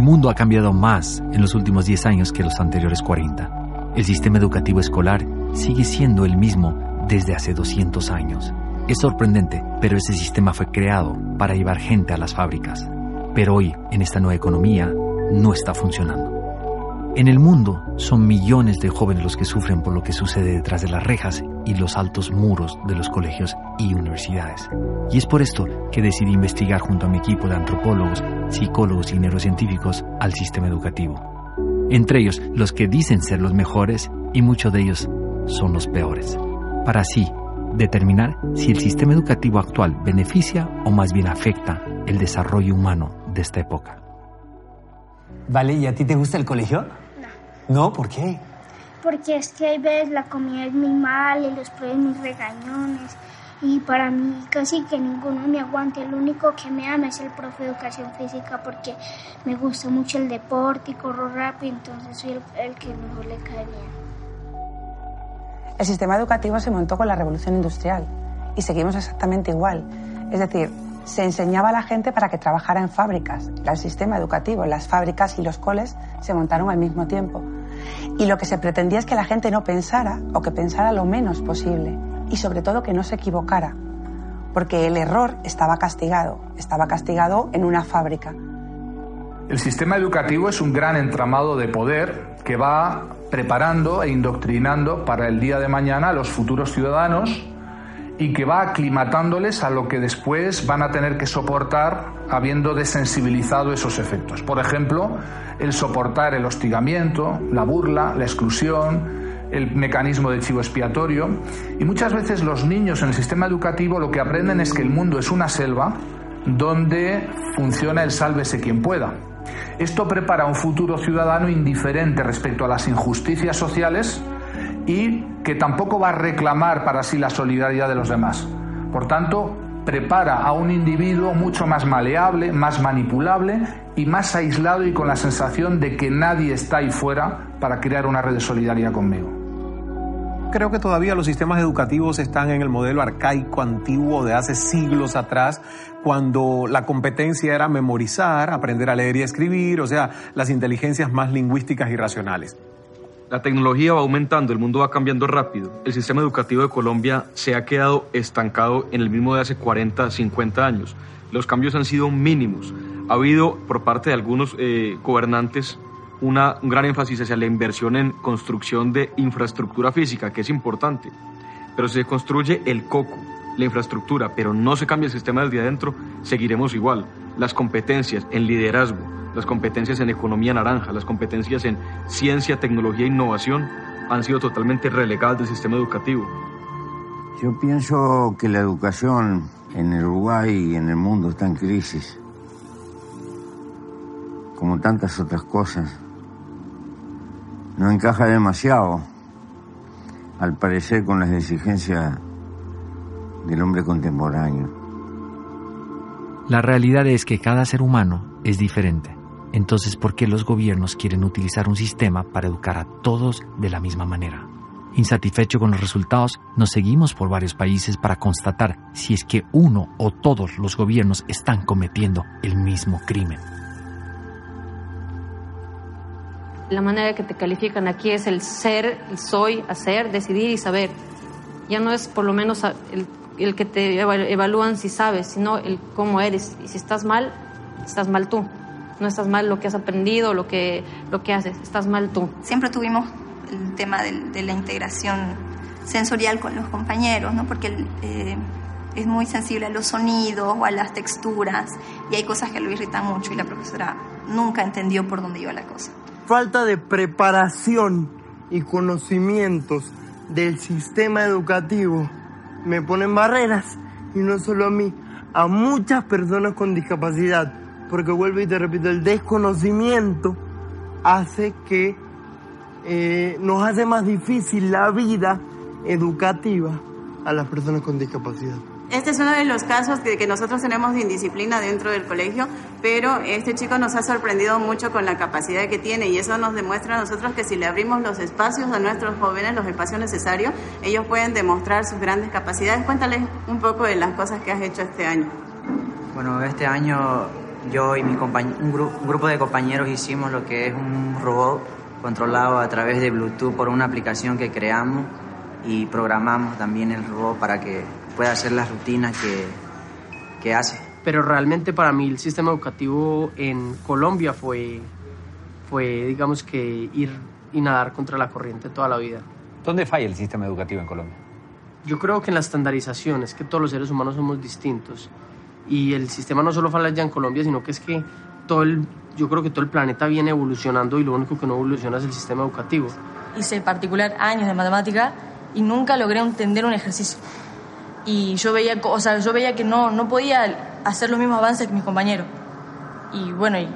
El mundo ha cambiado más en los últimos 10 años que los anteriores 40. El sistema educativo escolar sigue siendo el mismo desde hace 200 años. Es sorprendente, pero ese sistema fue creado para llevar gente a las fábricas. Pero hoy, en esta nueva economía, no está funcionando. En el mundo son millones de jóvenes los que sufren por lo que sucede detrás de las rejas y los altos muros de los colegios y universidades. Y es por esto que decidí investigar junto a mi equipo de antropólogos, psicólogos y neurocientíficos al sistema educativo. Entre ellos los que dicen ser los mejores y muchos de ellos son los peores. Para así determinar si el sistema educativo actual beneficia o más bien afecta el desarrollo humano de esta época. Vale, ¿y a ti te gusta el colegio? No. ¿No? ¿Por qué? Porque es que hay veces la comida es muy mala y los profes muy regañones. Y para mí casi que ninguno me aguanta. El único que me ama es el profe de educación física porque me gusta mucho el deporte y corro rápido, entonces soy el, que mejor le cae. El sistema educativo se montó con la revolución industrial y seguimos exactamente igual. Es decir, se enseñaba a la gente para que trabajara en fábricas. El sistema educativo, las fábricas y los coles se montaron al mismo tiempo. Y lo que se pretendía es que la gente no pensara o que pensara lo menos posible y sobre todo que no se equivocara. Porque el error estaba castigado, estaba castigado en una fábrica. El sistema educativo es un gran entramado de poder que va preparando e indoctrinando para el día de mañana a los futuros ciudadanos y que va aclimatándoles a lo que después van a tener que soportar habiendo desensibilizado esos efectos. Por ejemplo, el soportar el hostigamiento, la burla, la exclusión, el mecanismo de chivo expiatorio. Y muchas veces los niños en el sistema educativo lo que aprenden es que el mundo es una selva donde funciona el sálvese quien pueda. Esto prepara a un futuro ciudadano indiferente respecto a las injusticias sociales y que tampoco va a reclamar para sí la solidaridad de los demás. Por tanto, prepara a un individuo mucho más maleable, más manipulable y más aislado y con la sensación de que nadie está ahí fuera para crear una red de solidaridad conmigo. Creo que todavía los sistemas educativos están en el modelo arcaico antiguo de hace siglos atrás, cuando la competencia era memorizar, aprender a leer y escribir, o sea, las inteligencias más lingüísticas y racionales. La tecnología va aumentando, el mundo va cambiando rápido. El sistema educativo de Colombia se ha quedado estancado en el mismo de hace 40, 50 años. Los cambios han sido mínimos. Ha habido por parte de algunos eh, gobernantes una, un gran énfasis hacia la inversión en construcción de infraestructura física, que es importante. Pero si se construye el coco, la infraestructura, pero no se cambia el sistema desde adentro, seguiremos igual. Las competencias en liderazgo, las competencias en economía naranja, las competencias en ciencia, tecnología e innovación han sido totalmente relegadas del sistema educativo. Yo pienso que la educación en el Uruguay y en el mundo está en crisis, como tantas otras cosas. No encaja demasiado, al parecer, con las exigencias del hombre contemporáneo. La realidad es que cada ser humano es diferente. Entonces, ¿por qué los gobiernos quieren utilizar un sistema para educar a todos de la misma manera? Insatisfecho con los resultados, nos seguimos por varios países para constatar si es que uno o todos los gobiernos están cometiendo el mismo crimen. La manera que te califican aquí es el ser, el soy, hacer, decidir y saber. Ya no es por lo menos el, el que te evalúan si sabes, sino el cómo eres. Y si estás mal, estás mal tú. No estás mal lo que has aprendido, lo que, lo que haces, estás mal tú. Siempre tuvimos el tema de, de la integración sensorial con los compañeros, ¿no? porque eh, es muy sensible a los sonidos o a las texturas y hay cosas que lo irritan mucho y la profesora nunca entendió por dónde iba la cosa. Falta de preparación y conocimientos del sistema educativo me ponen barreras y no solo a mí, a muchas personas con discapacidad, porque vuelvo y te repito, el desconocimiento hace que eh, nos hace más difícil la vida educativa a las personas con discapacidad. Este es uno de los casos que, nosotros tenemos de indisciplina dentro del colegio, pero este chico nos ha sorprendido mucho con la capacidad que tiene y eso nos demuestra a nosotros que si le abrimos los espacios a nuestros jóvenes, los espacios necesarios, ellos pueden demostrar sus grandes capacidades. Cuéntales un poco de las cosas que has hecho este año. Bueno, este año yo y mi un, grupo de compañeros hicimos lo que es un robot controlado a través de Bluetooth por una aplicación que creamos y programamos también el robot para que pueda hacer las rutinas que, que hace. Pero realmente para mí el sistema educativo en Colombia fue, fue digamos que ir y nadar contra la corriente toda la vida. ¿Dónde falla el sistema educativo en Colombia? Yo creo que en la estandarización, es que todos los seres humanos somos distintos y el sistema no solo falla ya en Colombia, sino que es que todo el, yo creo que todo el planeta viene evolucionando y lo único que no evoluciona es el sistema educativo. Hice en particular años de matemática y nunca logré entender un ejercicio. Y yo veía, o sea, yo veía que no, no podía hacer los mismos avances que mis compañeros. Y bueno, y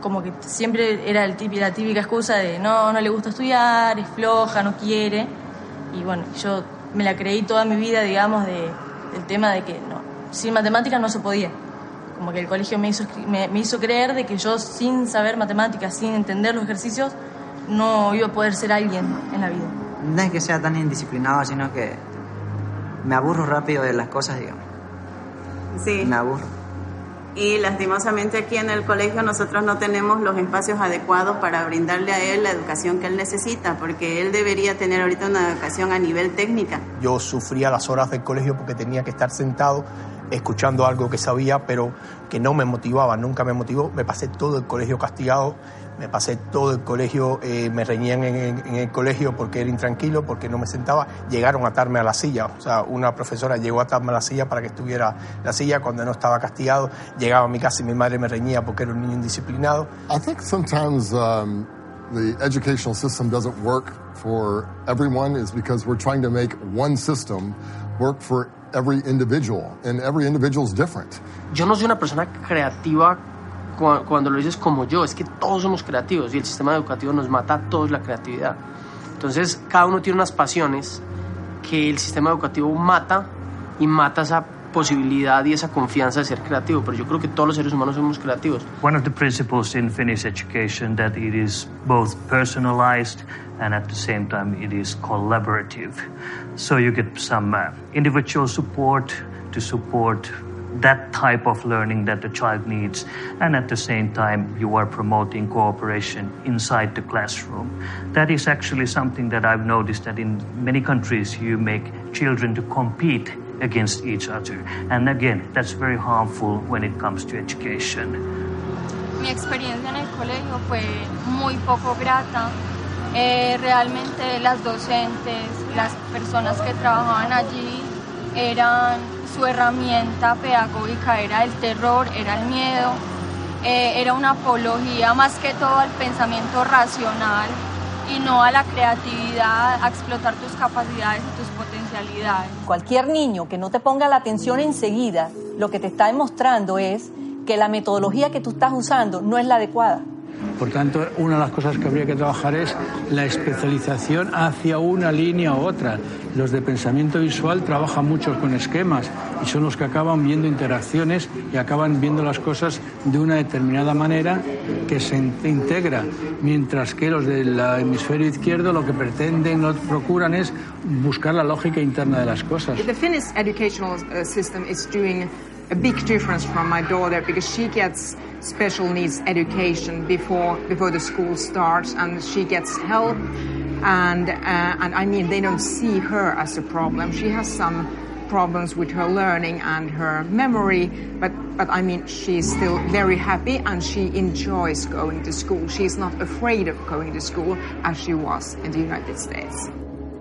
como que siempre era el la típica excusa de no, no le gusta estudiar, es floja, no quiere. Y bueno, yo me la creí toda mi vida, digamos, de, del tema de que no, sin matemáticas no se podía. Como que el colegio me hizo, me, hizo creer de que yo sin saber matemáticas, sin entender los ejercicios, no iba a poder ser alguien en la vida. No es que sea tan indisciplinado, sino que me aburro rápido de las cosas, digamos. Sí. Me aburro. Y lastimosamente aquí en el colegio nosotros no tenemos los espacios adecuados para brindarle a él la educación que él necesita, porque él debería tener ahorita una educación a nivel técnica. Yo sufría las horas del colegio porque tenía que estar sentado escuchando algo que sabía, pero que no me motivaba, nunca me motivó. Me pasé todo el colegio castigado me pasé todo el colegio, eh, me reñían en, el colegio porque era intranquilo, porque no me sentaba, llegaron a atarme a la silla, o sea, una profesora llegó a atarme a la silla para que estuviera la silla cuando no estaba castigado, llegaba a mi casa y mi madre me reñía porque era un niño indisciplinado. I think sometimes um, the educational system doesn't work for everyone is because we're trying to make one system work for every individual and every individual is different. Yo no soy una persona creativa cuando lo dices como yo, es que todos somos creativos y el sistema educativo nos mata a todos la creatividad. Entonces, cada uno tiene unas pasiones que el sistema educativo mata y mata esa posibilidad y esa confianza de ser creativo, pero yo creo que todos los seres humanos somos creativos. One of the principles in Finnish education that it is both personalized and at the same time it is collaborative. So you get some uh, individual support to support that type of learning that the child needs, and at the same time, you are promoting cooperation inside the classroom. That is actually something that I've noticed that in many countries you make children to compete against each other. And again, that's very harmful when it comes to education. Mi experiencia en el colegio fue muy poco grata. Eh, realmente las docentes, las personas que trabajaban allí eran su herramienta pedagógica era el terror, era el miedo, eh, era una apología más que todo al pensamiento racional y no a la creatividad, a explotar tus capacidades y tus potencialidades. Cualquier niño que no te ponga la atención enseguida, lo que te está demostrando es que la metodología que tú estás usando no es la adecuada. Por tanto, una de las cosas que habría que trabajar es la especialización hacia una línea u otra. Los de pensamiento visual trabajan mucho con esquemas y son los que acaban viendo interacciones y acaban viendo las cosas de una determinada manera que se integra, mientras que los del hemisferio izquierdo lo que pretenden, lo que procuran es buscar la lógica interna de las cosas. The Finnish educational uh, system is doing a big difference from my daughter because she gets special needs education before before the school starts and she gets help. And uh, and I mean they don't see her as a problem. She has some problems with her learning and her memory but but I mean she's still very happy and she enjoys going to school. She's not afraid of going to school as she was in the United States.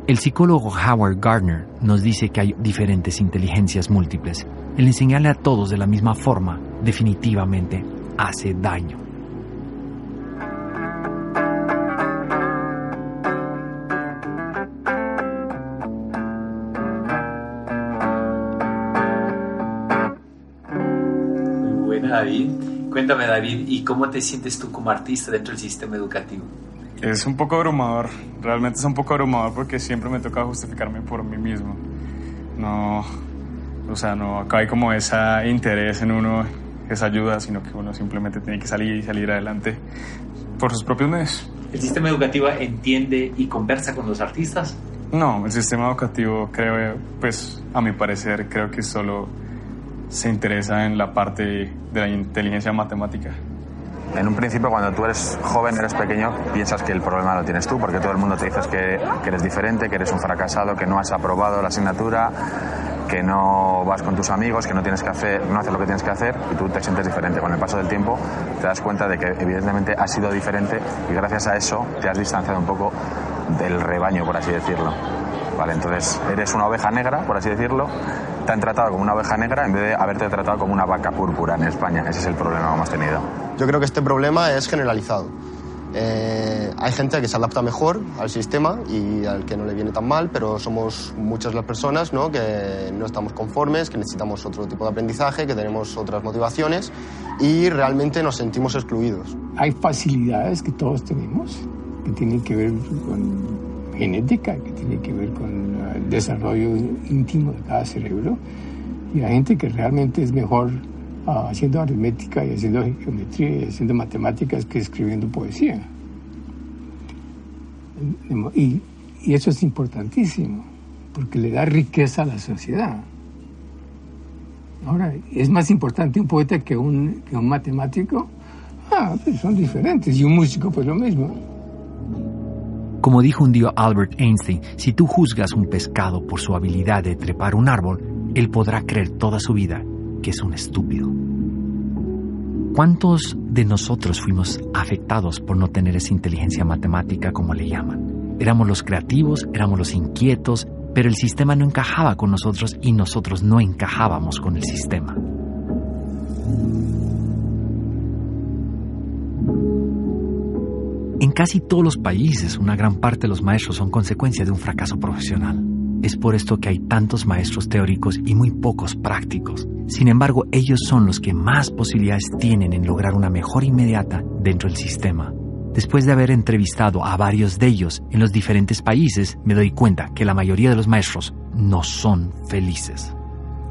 El psicólogo Howard Gardner nos dice que hay diferentes inteligencias múltiples. El enseñarle a todos de la misma forma definitivamente hace daño. Muy buena David. Cuéntame David, ¿y cómo te sientes tú como artista dentro del sistema educativo? Es un poco abrumador, realmente es un poco abrumador porque siempre me toca justificarme por mí mismo. No, o sea, no, acá hay como ese interés en uno, esa ayuda, sino que uno simplemente tiene que salir y salir adelante por sus propios medios. ¿El sistema educativo entiende y conversa con los artistas? No, el sistema educativo creo, pues a mi parecer, creo que solo se interesa en la parte de la inteligencia matemática. En un principio, cuando tú eres joven, eres pequeño, piensas que el problema lo tienes tú, porque todo el mundo te dice que, que eres diferente, que eres un fracasado, que no has aprobado la asignatura, que no vas con tus amigos, que no tienes que hacer, no haces lo que tienes que hacer y tú te sientes diferente. Con el paso del tiempo te das cuenta de que evidentemente has sido diferente y gracias a eso te has distanciado un poco del rebaño, por así decirlo. Vale, entonces eres una oveja negra, por así decirlo, te han tratado como una oveja negra en vez de haberte tratado como una vaca púrpura en España. Ese es el problema que hemos tenido. Yo creo que este problema es generalizado. Eh, hay gente que se adapta mejor al sistema y al que no le viene tan mal, pero somos muchas las personas ¿no? que no estamos conformes, que necesitamos otro tipo de aprendizaje, que tenemos otras motivaciones y realmente nos sentimos excluidos. Hay facilidades que todos tenemos, que tienen que ver con genética, que tiene que ver con el desarrollo íntimo de cada cerebro, y hay gente que realmente es mejor uh, haciendo aritmética y haciendo geometría y haciendo matemáticas que escribiendo poesía. Y, y, eso es importantísimo, porque le da riqueza a la sociedad. Ahora, ¿es más importante un poeta que un, que un matemático? Ah, pues son diferentes. Y un músico, pues lo mismo. Como dijo un día Albert Einstein, si tú juzgas un pescado por su habilidad de trepar un árbol, él podrá creer toda su vida que es un estúpido. ¿Cuántos de nosotros fuimos afectados por no tener esa inteligencia matemática como le llaman? Éramos los creativos, éramos los inquietos, pero el sistema no encajaba con nosotros y nosotros no encajábamos con el sistema. En casi todos los países, una gran parte de los maestros son consecuencia de un fracaso profesional. Es por esto que hay tantos maestros teóricos y muy pocos prácticos. Sin embargo, ellos son los que más posibilidades tienen en lograr una mejora inmediata dentro del sistema. Después de haber entrevistado a varios de ellos en los diferentes países, me doy cuenta que la mayoría de los maestros no son felices.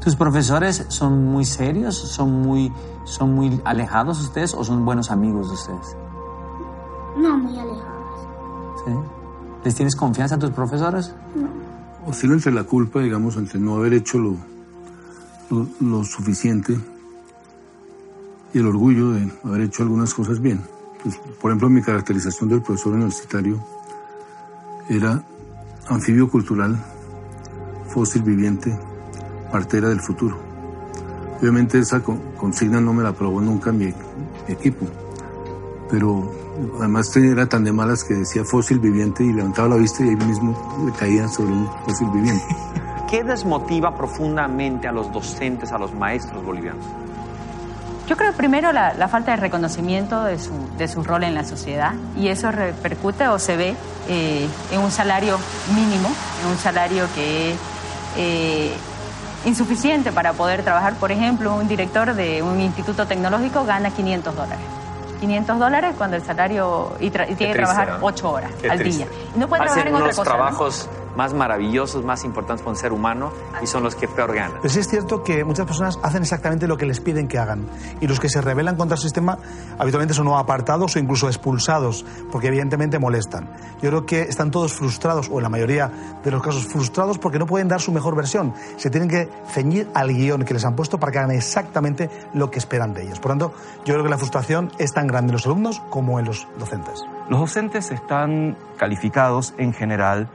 ¿Tus profesores son muy serios? ¿Son muy, son muy alejados de ustedes o son buenos amigos de ustedes? No, muy alejados. ¿Sí? ¿Les tienes confianza a tus profesores? No. Oscilo entre la culpa, digamos, entre no haber hecho lo, lo, suficiente y el orgullo de haber hecho algunas cosas bien. Pues, por ejemplo, mi caracterización del profesor universitario era anfibio cultural, fósil viviente, partera del futuro. Obviamente esa consigna no me la aprobó nunca mi equipo, pero además era tan de malas que decía fósil viviente y levantaba la vista y ahí mismo le caía sobre un fósil viviente. ¿Qué desmotiva profundamente a los docentes, a los maestros bolivianos? Yo creo primero la, la falta de reconocimiento de su, de su, rol en la sociedad y eso repercute o se ve eh, en un salario mínimo, en un salario que es eh, insuficiente para poder trabajar. Por ejemplo, un director de un instituto tecnológico gana 500 dólares. 500 dólares cuando el salario y, y tiene que trabajar 8 horas Qué al triste. día. Y no puede Hacen trabajar en otra cosa. trabajos más maravillosos, más importantes para un ser humano y son los que peor ganan. Pero sí es cierto que muchas personas hacen exactamente lo que les piden que hagan. Y los que se rebelan contra el sistema habitualmente son o apartados o incluso expulsados, porque evidentemente molestan. Yo creo que están todos frustrados, o en la mayoría de los casos frustrados, porque no pueden dar su mejor versión. Se tienen que ceñir al guion que les han puesto para que hagan exactamente lo que esperan de ellos. Por lo tanto, yo creo que la frustración es tan grande en los alumnos como en los docentes. Los docentes están calificados en general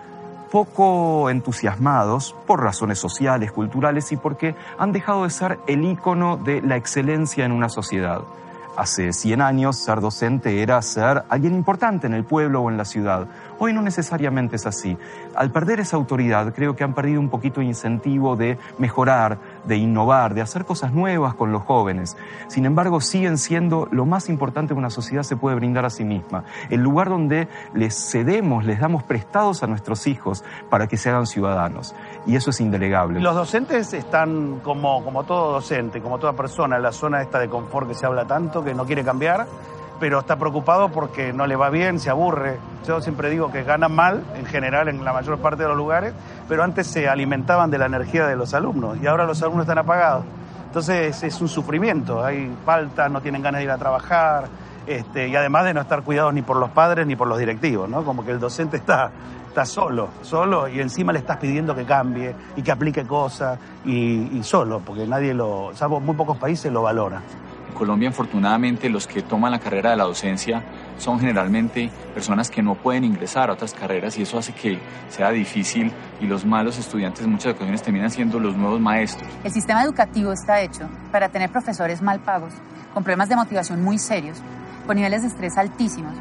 poco entusiasmados por razones sociales, culturales y porque han dejado de ser el ícono de la excelencia en una sociedad. Hace 100 años ser docente era ser alguien importante en el pueblo o en la ciudad. Hoy no necesariamente es así. Al perder esa autoridad creo que han perdido un poquito de incentivo de mejorar, de innovar, de hacer cosas nuevas con los jóvenes. Sin embargo, siguen siendo lo más importante que una sociedad se puede brindar a sí misma. El lugar donde les cedemos, les damos prestados a nuestros hijos para que se hagan ciudadanos. Y eso es indelegable. Los docentes están como, como todo docente, como toda persona, en la zona esta de confort que se habla tanto, que no quiere cambiar, pero está preocupado porque no le va bien, se aburre. Yo siempre digo que ganan mal, en general, en la mayor parte de los lugares, pero antes se alimentaban de la energía de los alumnos y ahora los alumnos están apagados. Entonces es un sufrimiento, hay falta, no tienen ganas de ir a trabajar, Este, y además de no estar cuidados ni por los padres ni por los directivos, ¿no? Como que el docente está, está solo, solo y encima le estás pidiendo que cambie y que aplique cosas y, y solo, porque nadie lo, salvo muy pocos países lo valora. Colombia, afortunadamente, los que toman la carrera de la docencia son generalmente personas que no pueden ingresar a otras carreras y eso hace que sea difícil y los malos estudiantes en muchas ocasiones terminan siendo los nuevos maestros. El sistema educativo está hecho para tener profesores mal pagos, con problemas de motivación muy serios, con niveles de estrés altísimos.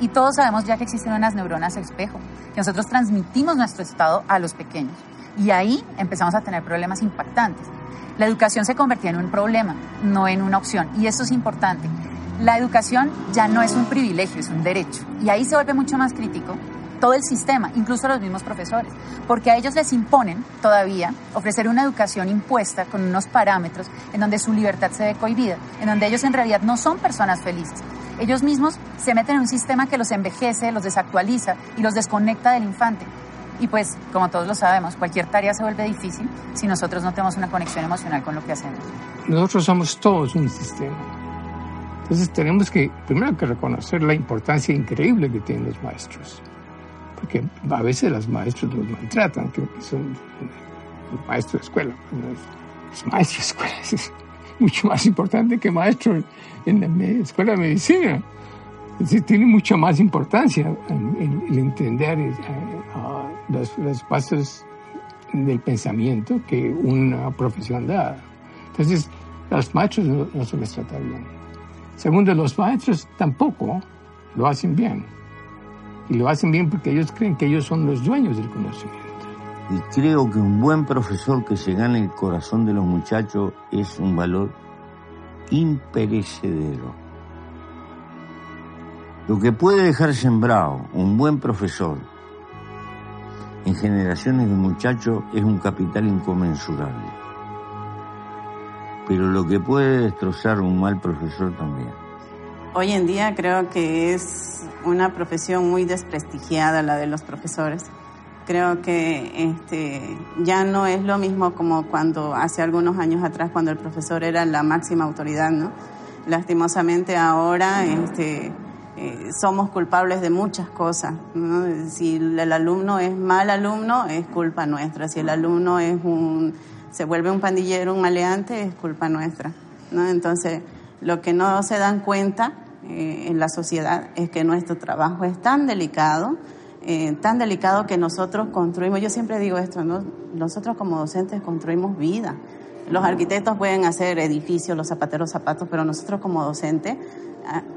Y todos sabemos ya que existen unas neuronas espejo, que nosotros transmitimos nuestro estado a los pequeños. Y ahí empezamos a tener problemas impactantes. La educación se convertía en un problema, no en una opción. Y esto es importante. La educación ya no es un privilegio, es un derecho. Y ahí se vuelve mucho más crítico todo el sistema, incluso los mismos profesores, porque a ellos les imponen todavía ofrecer una educación impuesta con unos parámetros en donde su libertad se ve cohibida, en donde ellos en realidad no son personas felices. Ellos mismos se meten en un sistema que los envejece, los desactualiza y los desconecta del infante. Y pues, como todos lo sabemos, cualquier tarea se vuelve difícil si nosotros no tenemos una conexión emocional con lo que hacemos. Nosotros somos todos un sistema. Entonces tenemos que, primero que reconocer la importancia increíble que tienen los maestros. Porque a veces los maestros los maltratan, que son maestros de escuela. Los maestros de escuela es mucho más importante que maestro en la escuela de medicina. Es tiene mucha más importancia el, entender los, los, pasos del pensamiento que una profesión da. Entonces, los maestros no, no se les trata bien. Segundo, los maestros tampoco lo hacen bien. Y lo hacen bien porque ellos creen que ellos son los dueños del conocimiento. Y creo que un buen profesor que se gane el corazón de los muchachos es un valor imperecedero. Lo que puede dejar sembrado un buen profesor en generaciones de muchachos es un capital inconmensurable. Pero lo que puede destrozar un mal profesor también. Hoy en día creo que es una profesión muy desprestigiada la de los profesores. Creo que este, ya no es lo mismo como cuando hace algunos años atrás, cuando el profesor era la máxima autoridad, ¿no? Lastimosamente ahora este, eh, somos culpables de muchas cosas. Si el alumno es mal alumno, es culpa nuestra. Si el alumno es un, se vuelve un pandillero, un maleante, es culpa nuestra. ¿no? Entonces, lo que no se dan cuenta eh, en la sociedad es que nuestro trabajo es tan delicado, eh, tan delicado que nosotros construimos, yo siempre digo esto, ¿no? nosotros como docentes construimos vida. Los arquitectos pueden hacer edificios, los zapateros zapatos, pero nosotros como docentes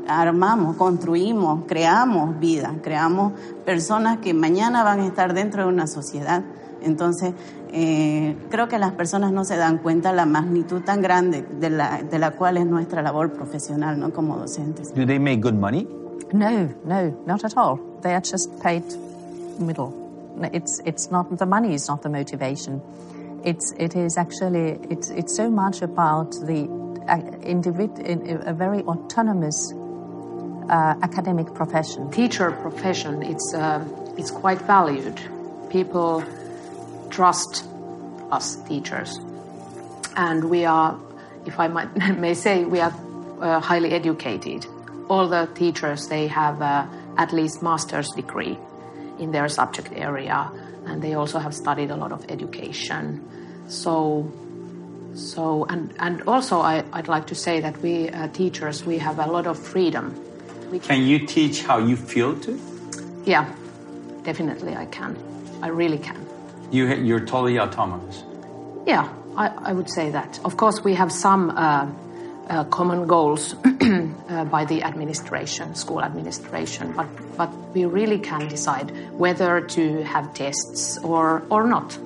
armamos, construimos, creamos vida, creamos personas que mañana van a estar dentro de una sociedad. Entonces, eh, creo que las personas no se dan cuenta la magnitud tan grande de la, de la cual es nuestra labor profesional, ¿no? Como docentes. Do they make good money? No, no, not at all. They are just paid middle. It's, it's not, the money is not the motivation. It's, it is actually, it's, it's so much about the individ- a very autonomous uh, academic profession. Teacher profession, it's, uh, it's quite valued. People trust us teachers. And we are, if I might, may say, we are uh, highly educated. All the teachers, they have uh, at least master's degree in their subject area, and they also have studied a lot of education. So, so and, and also I, I'd like to say that we uh, teachers, we have a lot of freedom. We Can can you teach how you feel to? Yeah, definitely I can. I really can. You, you're totally autonomous. Yeah, I, I would say that. Of course, we have some uh, uh, common goals uh, by the administration, school administration, but, but we really can decide whether to have tests or, or not.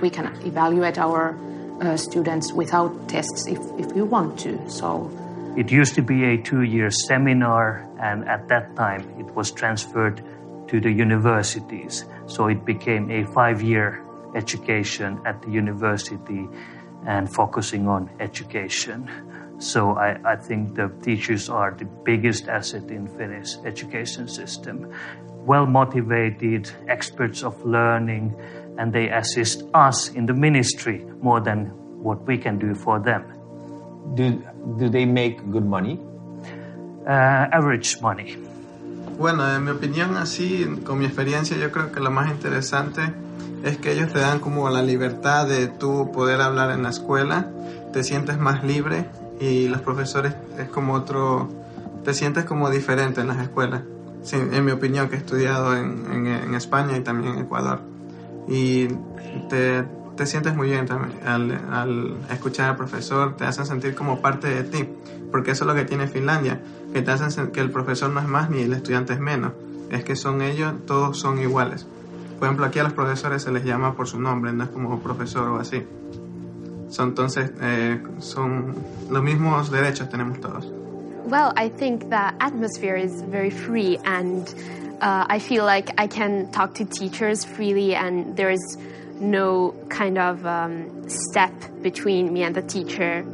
We can evaluate our uh, students without tests if, if we want to. So It used to be a two year seminar, and at that time it was transferred to the universities. So it became a five year education at the university and focusing on education. So I, I think the teachers are the biggest asset in Finnish education system. Well motivated, experts of learning, and they assist us in the ministry more than what we can do for them. Do, do they make good money? uh, average money. Bueno, en mi opinión, así, con mi experiencia, yo creo que lo más interesante es que ellos te dan como la libertad de tú poder hablar en la escuela, te sientes más libre y los profesores es como otro, te sientes como diferente en las escuelas, en mi opinión, que he estudiado en, en, España y también en Ecuador. Y te, te sientes muy bien también al, al, escuchar al profesor, te hacen sentir como parte de ti, porque eso es lo que tiene Finlandia, que te hacen que el profesor no es más ni el estudiante es menos, es que son ellos, todos son iguales. Por ejemplo, aquí a los profesores se les llama por su nombre, no es como profesor o así. Son, entonces, eh, son los mismos derechos tenemos todos. Well, I think the atmosphere is very free and uh, I feel like I can talk to teachers freely and there is no kind of um, step between me and the teacher.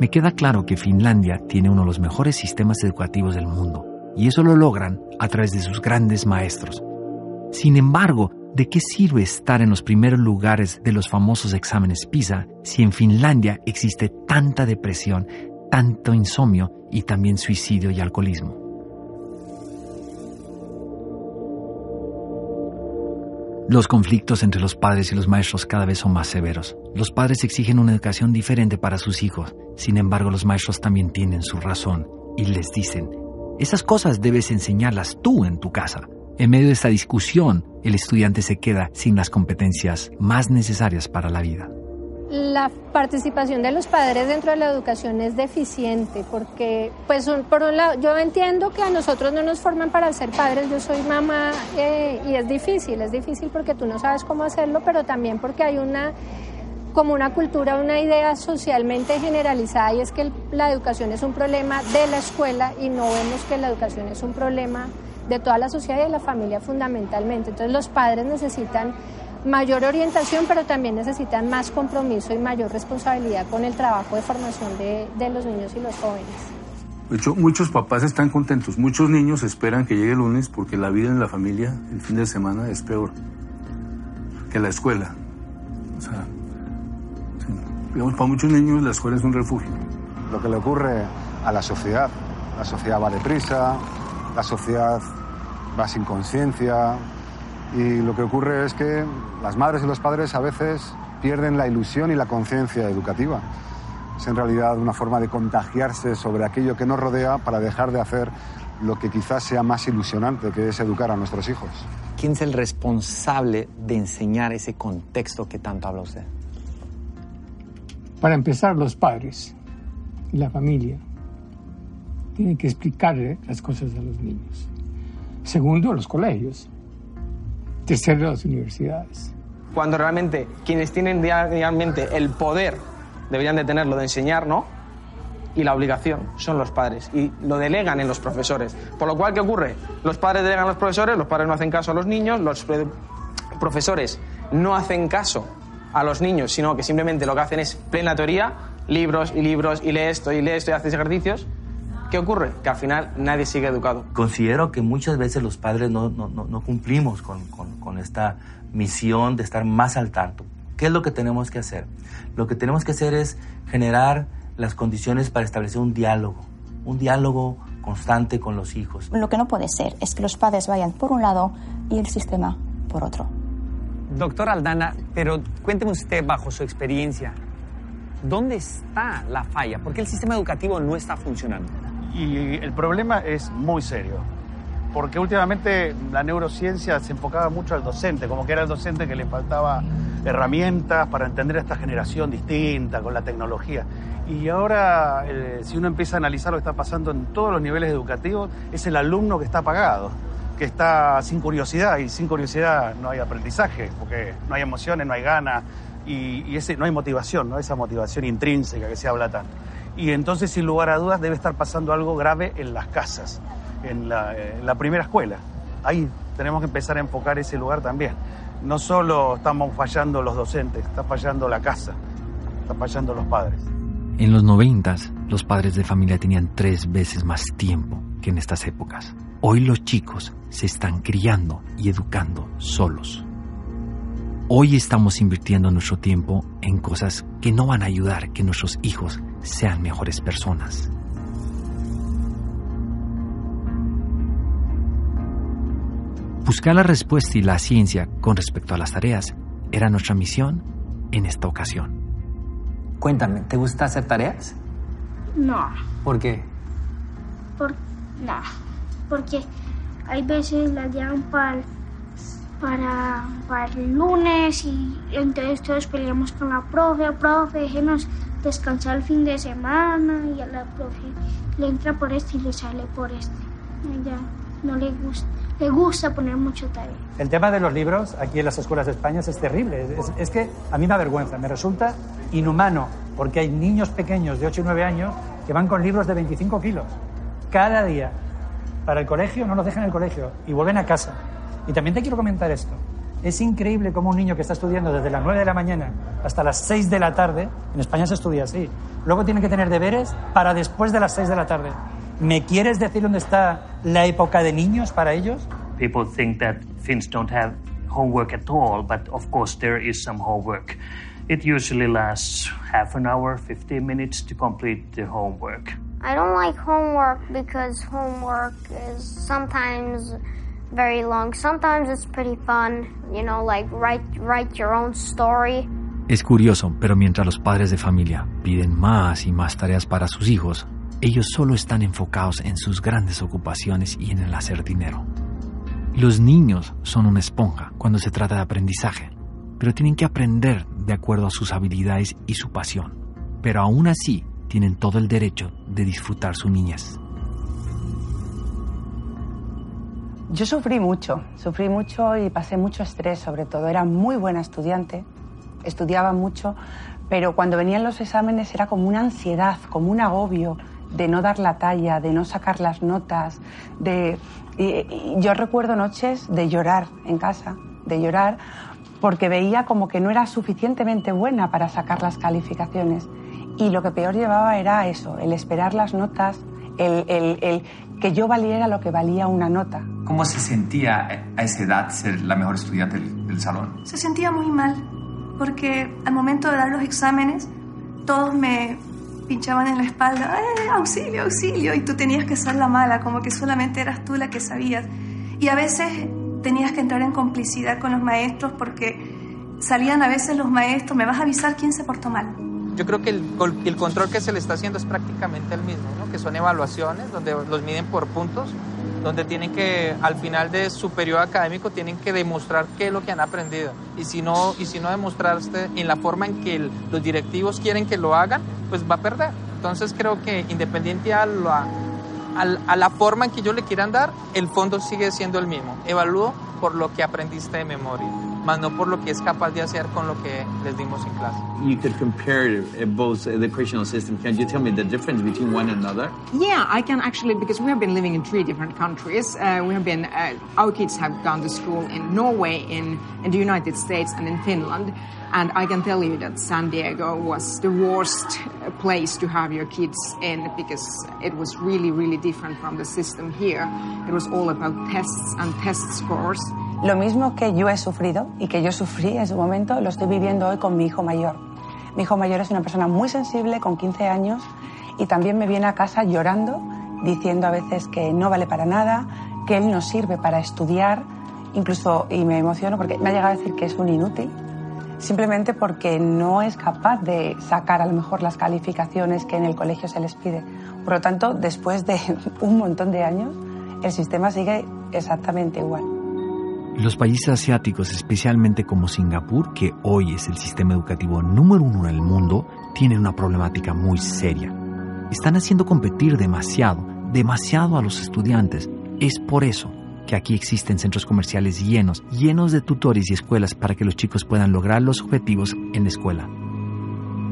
Me queda claro que Finlandia tiene uno de los mejores sistemas educativos del mundo y eso lo logran a través de sus grandes maestros. Sin embargo, ¿de qué sirve estar en los primeros lugares de los famosos exámenes PISA si en Finlandia existe tanta depresión, tanto insomnio y también suicidio y alcoholismo? Los conflictos entre los padres y los maestros cada vez son más severos. Los padres exigen una educación diferente para sus hijos, sin embargo los maestros también tienen su razón y les dicen, esas cosas debes enseñarlas tú en tu casa. En medio de esta discusión, el estudiante se queda sin las competencias más necesarias para la vida. La participación de los padres dentro de la educación es deficiente porque, pues, por un lado, yo entiendo que a nosotros no nos forman para ser padres, yo soy mamá eh, y es difícil, es difícil porque tú no sabes cómo hacerlo, pero también porque hay una como una cultura, una idea socialmente generalizada y es que la educación es un problema de la escuela y no vemos que la educación es un problema de toda la sociedad y de la familia fundamentalmente. Entonces los padres necesitan mayor orientación, pero también necesitan más compromiso y mayor responsabilidad con el trabajo de formación de, de los niños y los jóvenes. De hecho, muchos papás están contentos, muchos niños esperan que llegue el lunes porque la vida en la familia el fin de semana es peor que la escuela. O sea, digamos, para muchos niños la escuela es un refugio. Lo que le ocurre a la sociedad, la sociedad va deprisa, la sociedad va sin conciencia, y lo que ocurre es que las madres y los padres a veces pierden la ilusión y la conciencia educativa. Es en realidad una forma de contagiarse sobre aquello que nos rodea para dejar de hacer lo que quizás sea más ilusionante, que es educar a nuestros hijos. ¿Quién es el responsable de enseñar ese contexto que tanto habla usted? Para empezar, los padres y la familia tienen que explicarle las cosas a los niños. Segundo, los colegios ser de las universidades. Cuando realmente quienes tienen realmente el poder deberían de tenerlo de enseñar, ¿no? Y la obligación son los padres y lo delegan en los profesores. Por lo cual, ¿qué ocurre? Los padres delegan a los profesores, los padres no hacen caso a los niños, los profesores no hacen caso a los niños, sino que simplemente lo que hacen es plena teoría, libros y libros, y lee esto y lee esto y haces ejercicios, ¿Qué ocurre? Que al final nadie sigue educado. Considero que muchas veces los padres no, no, no cumplimos con, con, con, esta misión de estar más al tanto. ¿Qué es lo que tenemos que hacer? Lo que tenemos que hacer es generar las condiciones para establecer un diálogo, un diálogo constante con los hijos. Lo que no puede ser es que los padres vayan por un lado y el sistema por otro. Doctor Aldana, pero cuénteme usted bajo su experiencia, ¿dónde está la falla? ¿Por qué el sistema educativo no está funcionando? Y el problema es muy serio, porque últimamente la neurociencia se enfocaba mucho al docente, como que era el docente que le faltaba herramientas para entender a esta generación distinta con la tecnología. Y ahora, eh, si uno empieza a analizar lo que está pasando en todos los niveles educativos, es el alumno que está apagado, que está sin curiosidad, y sin curiosidad no hay aprendizaje, porque no hay emociones, no hay ganas, y, no hay motivación, ¿no? esa motivación intrínseca que se habla tanto. Y entonces, sin lugar a dudas, debe estar pasando algo grave en las casas, en la, primera escuela. Ahí tenemos que empezar a enfocar ese lugar también. No solo estamos fallando los docentes, está fallando la casa, está fallando los padres. En los noventas, los padres de familia tenían tres veces más tiempo que en estas épocas. Hoy los chicos se están criando y educando solos. Hoy estamos invirtiendo nuestro tiempo en cosas que no van a ayudar que nuestros hijos sean mejores personas. Buscar la respuesta y la ciencia con respecto a las tareas era nuestra misión en esta ocasión. Cuéntame, ¿te gusta hacer tareas? No. ¿Por qué? Por nada. Porque hay veces las llevan para para, para el lunes y entonces todos peleamos con la profe, profe, déjenos descansar el fin de semana y a la profe le entra por este y le sale por este. Ella no le gusta, le gusta poner mucho tarea. El tema de los libros aquí en las escuelas de España es terrible. Es, es que a mí me avergüenza, me resulta inhumano, porque hay niños pequeños de 8 y 9 años que van con libros de 25 kilos cada día para el colegio, no los dejan en el colegio y vuelven a casa. Y también te quiero comentar esto. Es increíble cómo un niño que está estudiando desde las 9 de la mañana hasta las 6 de la tarde, en España se estudia así, luego tiene que tener deberes para después de las 6 de la tarde. ¿Me quieres decir dónde está la época de niños para ellos? People think that Finns don't have homework at all, but of course there is some homework. It usually lasts half an hour, 15 minutes to complete the homework. I don't like homework because homework is sometimes very long. Sometimes it's pretty fun, you know, like write write your own story. Es curioso, pero mientras los padres de familia piden más y más tareas para sus hijos, ellos solo están enfocados en sus grandes ocupaciones y en el hacer dinero. Los niños son una esponja cuando se trata de aprendizaje, pero tienen que aprender de acuerdo a sus habilidades y su pasión. Pero aún así, tienen todo el derecho de disfrutar su niñez. Yo sufrí mucho, sufrí mucho y pasé mucho estrés sobre todo. Era muy buena estudiante, estudiaba mucho, pero cuando venían los exámenes era como una ansiedad, como un agobio de no dar la talla, de no sacar las notas, de... yo recuerdo noches de llorar en casa, de llorar porque veía como que no era suficientemente buena para sacar las calificaciones. Y lo que peor llevaba era eso, el esperar las notas, el- el que yo valiera lo que valía una nota. ¿Cómo se sentía a esa edad ser la mejor estudiante del, del salón? Se sentía muy mal, porque al momento de dar los exámenes, todos me pinchaban en la espalda, ¡eh, auxilio, auxilio! Y tú tenías que ser la mala, como que solamente eras tú la que sabías. Y a veces tenías que entrar en complicidad con los maestros porque salían a veces los maestros, me vas a avisar quién se portó mal. Yo creo que el, control que se le está haciendo es prácticamente el mismo, ¿no? que son evaluaciones donde los miden por puntos, donde tienen que, al final de su periodo académico, tienen que demostrar qué es lo que han aprendido. Y si no, y si no demostraste en la forma en que el- los directivos quieren que lo hagan, pues va a perder. Entonces creo que independiente a la, al- a la forma en que ellos le quieran dar, el fondo sigue siendo el mismo. Evalúo por lo que aprendiste de memoria, más no por lo que es capaz de hacer con lo que les dimos en clase. You could compare uh, both educational systems. Can you tell me the difference between one another? Yeah, I can actually, because we have been living in three different countries. Uh, we have been, uh, our kids have gone to school in Norway, in, in the United States, and in Finland. And I can tell you that San Diego was the worst place to have your kids in because it was really, really different from the system here. It was all about tests and test scores. Lo mismo que yo he sufrido y que yo sufrí en su momento, lo estoy viviendo hoy con mi hijo mayor. Mi hijo mayor es una persona muy sensible, con 15 años, y también me viene a casa llorando, diciendo a veces que no vale para nada, que él no sirve para estudiar, incluso, y me emociono porque me ha llegado a decir que es un inútil, simplemente porque no es capaz de sacar a lo mejor las calificaciones que en el colegio se les pide. Por lo tanto, después de un montón de años, el sistema sigue exactamente igual. Los países asiáticos, especialmente como Singapur, que hoy es el sistema educativo número uno en el mundo, tienen una problemática muy seria. Están haciendo competir demasiado, demasiado a los estudiantes. Es por eso que aquí existen centros comerciales llenos, llenos de tutores y escuelas para que los chicos puedan lograr los objetivos en la escuela.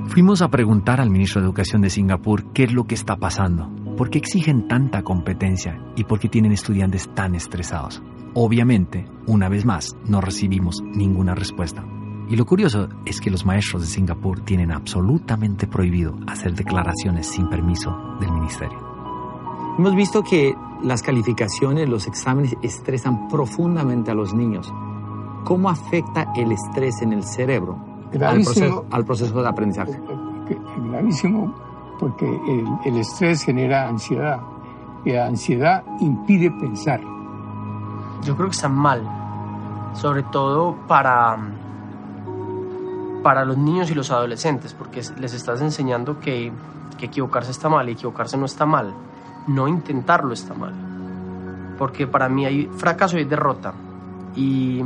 Fuimos a preguntar al ministro de Educación de Singapur qué es lo que está pasando, por qué exigen tanta competencia y por qué tienen estudiantes tan estresados. Obviamente, una vez más, no recibimos ninguna respuesta. Y lo curioso es que los maestros de Singapur tienen absolutamente prohibido hacer declaraciones sin permiso del ministerio. Hemos visto que las calificaciones, los exámenes estresan profundamente a los niños. ¿Cómo afecta el estrés en el cerebro al proceso, al proceso de aprendizaje? que- gravísimo porque el, el estrés genera ansiedad y la ansiedad impide pensar. Yo creo que están mal, sobre todo para, para los niños y los adolescentes, porque les estás enseñando que, que equivocarse está mal y equivocarse no está mal, no intentarlo está mal, porque para mí hay fracaso y hay derrota, y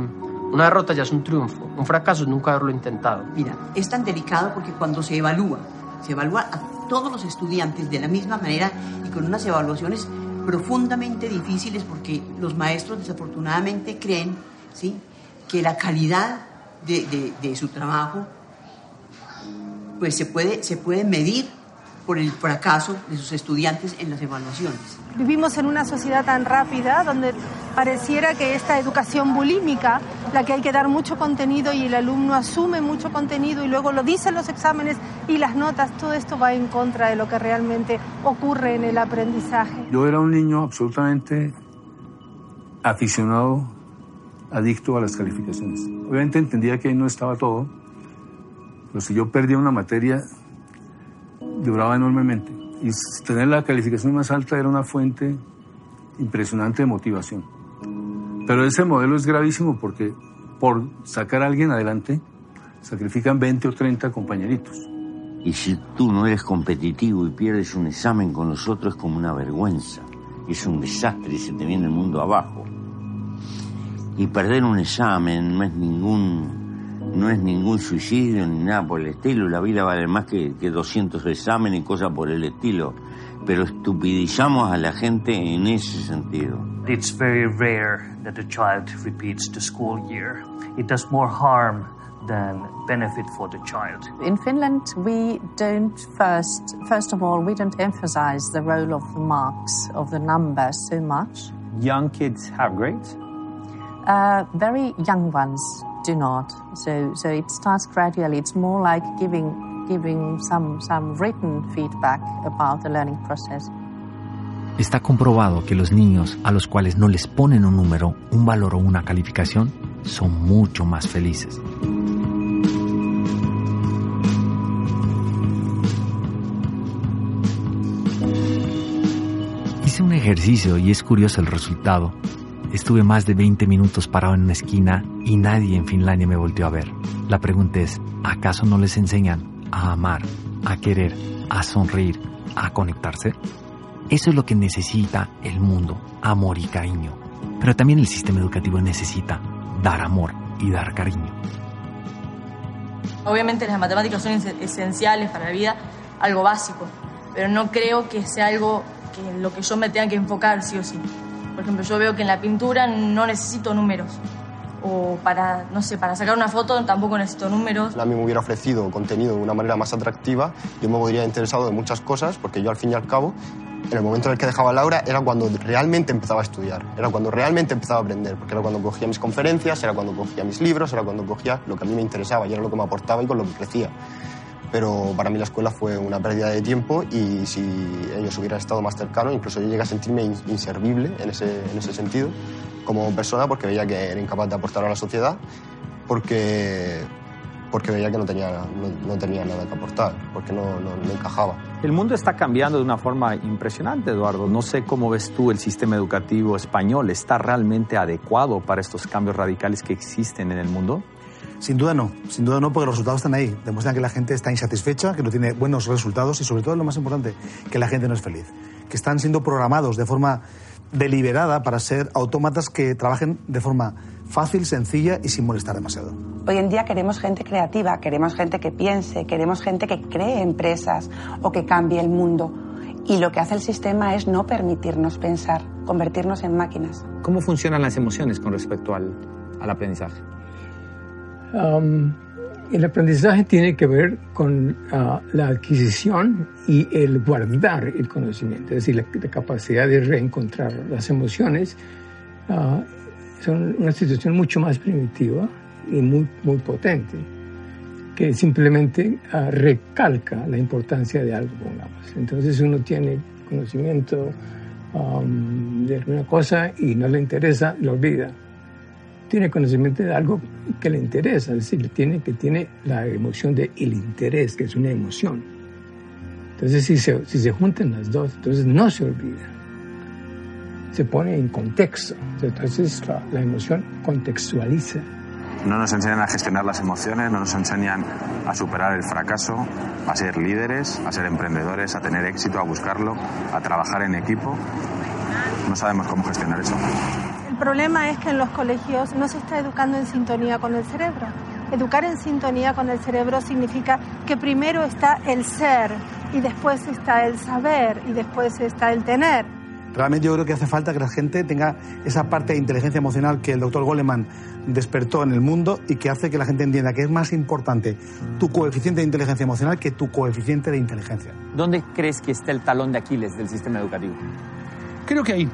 una derrota ya es un triunfo, un fracaso es nunca haberlo intentado. Mira, es tan delicado porque cuando se evalúa, se evalúa a todos los estudiantes de la misma manera y con unas evaluaciones profundamente difíciles porque los maestros desafortunadamente creen ¿sí? que la calidad de, de, su trabajo pues se puede, se puede medir por el fracaso de sus estudiantes en las evaluaciones. Vivimos en una sociedad tan rápida donde pareciera que esta educación bulímica, la que hay que dar mucho contenido y el alumno asume mucho contenido y luego lo dicen los exámenes y las notas, todo esto va en contra de lo que realmente ocurre en el aprendizaje. Yo era un niño absolutamente aficionado, adicto a las calificaciones. Obviamente entendía que ahí no estaba todo, pero si yo perdía una materia, lloraba enormemente. Y tener la calificación más alta era una fuente impresionante de motivación. Pero ese modelo es gravísimo porque por sacar a alguien adelante sacrifican 20 o 30 compañeritos. Y si tú no eres competitivo y pierdes un examen con los otros es como una vergüenza. Es un desastre y se te viene el mundo abajo. Y perder un examen no es ningún no es ningún suicidio ni nada por el estilo. La vida vale más que, que 200 exámenes y cosas por el estilo. Pero estupidizamos a la gente en ese sentido. It's very rare that a child repeats the school year. It does more harm than benefit for the child. In Finland, we don't first, first of all, we don't emphasize the role of the marks, of the numbers so much. Young kids have grades? Uh, very young ones do not. So, so it starts gradually. It's more like giving, giving some, some written feedback about the learning process. Está comprobado que los niños a los cuales no les ponen un número, un valor o una calificación son mucho más felices. Hice un ejercicio y es curioso el resultado. Estuve más de 20 minutos parado en una esquina y nadie en Finlandia me volteó a ver. La pregunta es, ¿acaso no les enseñan a amar, a querer, a sonreír, a conectarse? Eso es lo que necesita el mundo, amor y cariño. Pero también el sistema educativo necesita dar amor y dar cariño. Obviamente las matemáticas son esenciales para la vida, algo básico, pero no creo que sea algo que lo que yo me tenga que enfocar sí o sí. Por ejemplo, yo veo que en la pintura no necesito números. O para, no sé, para sacar una foto tampoco necesito números. A mí me hubiera ofrecido contenido de una manera más atractiva, yo me podría interesado de muchas cosas, porque yo al fin y al cabo, en el momento en el que dejaba Laura, era cuando realmente empezaba a estudiar, era cuando realmente empezaba a aprender, porque era cuando cogía mis conferencias, era cuando cogía mis libros, era cuando cogía lo que a mí me interesaba y era lo que me aportaba y con lo que crecía pero para mí la escuela fue una pérdida de tiempo y si ellos hubieran estado más cercanos, incluso yo llegué a sentirme inservible en ese, en ese sentido como persona porque veía que era incapaz de aportar a la sociedad, porque, porque veía que no tenía, no, no tenía nada que aportar, porque no, no, no encajaba. El mundo está cambiando de una forma impresionante, Eduardo. No sé cómo ves tú el sistema educativo español. ¿Está realmente adecuado para estos cambios radicales que existen en el mundo? Sin duda no, sin duda no, porque los resultados están ahí. Demuestran que la gente está insatisfecha, que no tiene buenos resultados y sobre todo lo más importante, que la gente no es feliz. Que están siendo programados de forma deliberada para ser autómatas que trabajen de forma fácil, sencilla y sin molestar demasiado. Hoy en día queremos gente creativa, queremos gente que piense, queremos gente que cree empresas o que cambie el mundo. Y lo que hace el sistema es no permitirnos pensar, convertirnos en máquinas. ¿Cómo funcionan las emociones con respecto al, al aprendizaje? Um, el aprendizaje tiene que ver con uh, la adquisición y el guardar el conocimiento, es decir, la, capacidad de reencontrar las emociones. Uh, son una situación mucho más primitiva y muy, muy potente, que simplemente uh, recalca la importancia de algo, pongamos. Entonces uno tiene conocimiento um, de alguna cosa y no le interesa, lo olvida tiene conocimiento de algo que le interesa, es decir, tiene, que tiene la emoción del el interés, que es una emoción. Entonces, si se, si se juntan las dos, entonces no se olvida. se pone en contexto. Entonces la, la emoción contextualiza. No nos enseñan a gestionar las emociones, no nos enseñan a superar el fracaso, a ser líderes, a ser emprendedores, a tener éxito, a buscarlo, a trabajar en equipo. No sabemos cómo gestionar eso. El problema es que en los colegios no se está educando en sintonía con el cerebro. Educar en sintonía con el cerebro significa que primero está el ser y después está el saber y después está el tener. Realmente yo creo que hace falta que la gente tenga esa parte de inteligencia emocional que el doctor Goleman despertó en el mundo y que hace que la gente entienda que es más importante tu coeficiente de inteligencia emocional que tu coeficiente de inteligencia. ¿Dónde crees que está el talón de Aquiles del sistema educativo? Creo que ahí,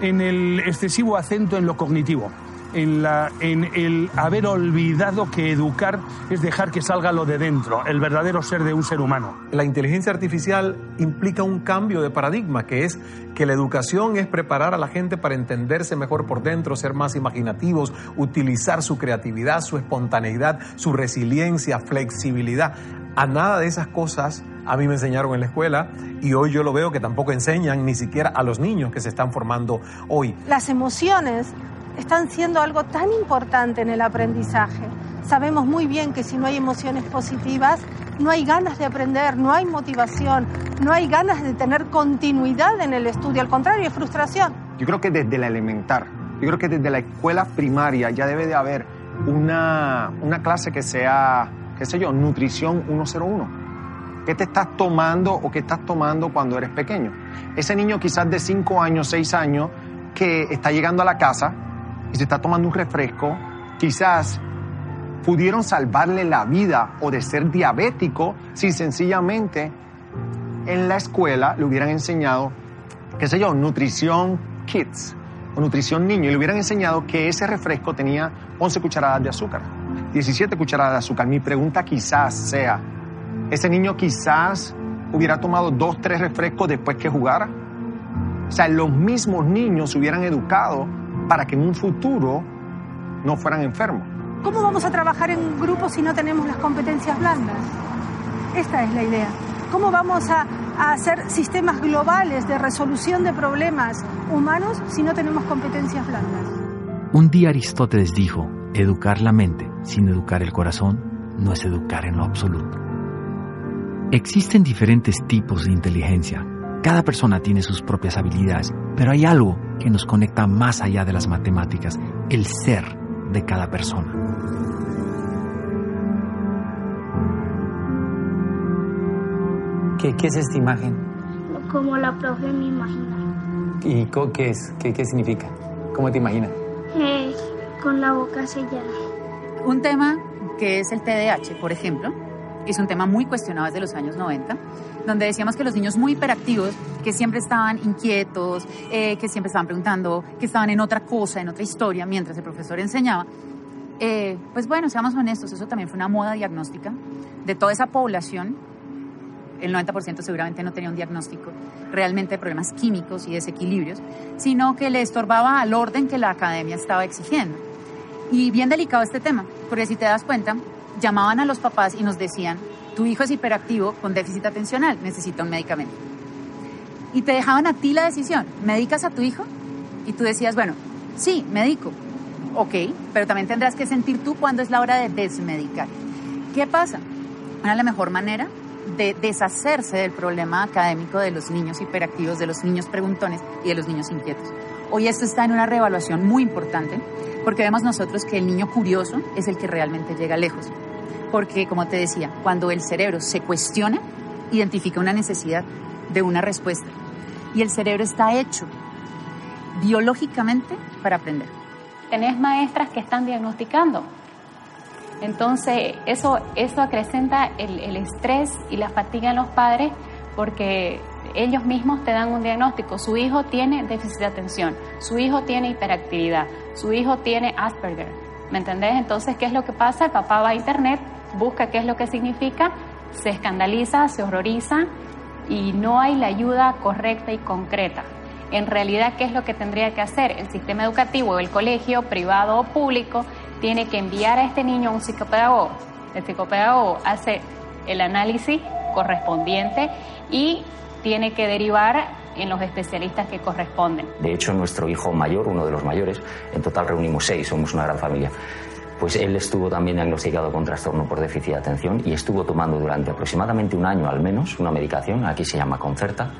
en el excesivo acento en lo cognitivo. En, la, en, el haber olvidado que educar es dejar que salga lo de dentro, el verdadero ser de un ser humano. La inteligencia artificial implica un cambio de paradigma, que es que la educación es preparar a la gente para entenderse mejor por dentro, ser más imaginativos, utilizar su creatividad, su espontaneidad, su resiliencia, flexibilidad. A nada de esas cosas a mí me enseñaron en la escuela y hoy yo lo veo que tampoco enseñan ni siquiera a los niños que se están formando hoy. Las emociones están siendo algo tan importante en el aprendizaje. Sabemos muy bien que si no hay emociones positivas, no hay ganas de aprender, no hay motivación, no hay ganas de tener continuidad en el estudio, al contrario, hay frustración. Yo creo que desde la elementar, yo creo que desde la escuela primaria ya debe de haber una, una clase que sea, qué sé yo, nutrición 101 ¿Qué te estás tomando o qué estás tomando cuando eres pequeño? Ese niño quizás de 5 años, 6 años, que está llegando a la casa y se está tomando un refresco, quizás pudieron salvarle la vida o de ser diabético si sencillamente en la escuela le hubieran enseñado, qué sé yo, nutrición kids o nutrición niño y le hubieran enseñado que ese refresco tenía 11 cucharadas de azúcar, 17 cucharadas de azúcar. Mi pregunta quizás sea, ese niño quizás hubiera tomado dos, tres refrescos después que jugara. O sea, los mismos niños se hubieran educado para que en un futuro no fueran enfermos. ¿Cómo vamos a trabajar en grupo si no tenemos las competencias blandas? Esta es la idea. ¿Cómo vamos a, a hacer sistemas globales de resolución de problemas humanos si no tenemos competencias blandas? Un día Aristóteles dijo, educar la mente sin educar el corazón no es educar en lo absoluto. Existen diferentes tipos de inteligencia. Cada persona tiene sus propias habilidades, pero hay algo que nos conecta más allá de las matemáticas, el ser de cada persona. ¿Qué, qué es esta imagen? Como la profe me imagina. ¿Y co- qué es? ¿Qué, qué significa? ¿Cómo te imaginas? Eh, con la boca sellada. Un tema que es el TDAH, por ejemplo, es un tema muy cuestionado desde los años 90, donde decíamos que los niños muy hiperactivos, que siempre estaban inquietos, eh, que siempre estaban preguntando, que estaban en otra cosa, en otra historia, mientras el profesor enseñaba, eh, pues bueno, seamos honestos, eso también fue una moda diagnóstica de toda esa población. El 90% seguramente no tenía un diagnóstico realmente de problemas químicos y desequilibrios, sino que le estorbaba al orden que la academia estaba exigiendo. Y bien delicado este tema, porque si te das cuenta, llamaban a los papás y nos decían, tu hijo es hiperactivo con déficit atencional, necesita un medicamento. Y te dejaban a ti la decisión, ¿medicas a tu hijo? Y tú decías, bueno, sí, medico. Ok, pero también tendrás que sentir tú cuándo es la hora de desmedicar. ¿Qué pasa? Una la mejor manera de deshacerse del problema académico de los niños hiperactivos, de los niños preguntones y de los niños inquietos. Hoy esto está en una reevaluación muy importante porque vemos nosotros que el niño curioso es el que realmente llega lejos. Porque, como te decía, cuando el cerebro se cuestiona, identifica una necesidad de una respuesta. Y el cerebro está hecho biológicamente para aprender. Tenés maestras que están diagnosticando. Entonces, eso, eso acrecenta el, el estrés y la fatiga en los padres porque ellos mismos te dan un diagnóstico. Su hijo tiene déficit de atención, su hijo tiene hiperactividad, su hijo tiene Asperger. ¿Me entendés? Entonces, ¿qué es lo que pasa? El papá va a internet, busca qué es lo que significa, se escandaliza, se horroriza y no hay la ayuda correcta y concreta. En realidad, ¿qué es lo que tendría que hacer? El sistema educativo, el colegio, privado o público, tiene que enviar a este niño a un psicopedagogo. El psicopedagogo hace el análisis correspondiente y tiene que derivar en los especialistas que corresponden. De hecho, nuestro hijo mayor, uno de los mayores, en total reunimos seis, somos una gran familia. Pues él estuvo también diagnosticado con trastorno por déficit de atención y estuvo tomando durante aproximadamente un año al menos una medicación, aquí se llama Concerta,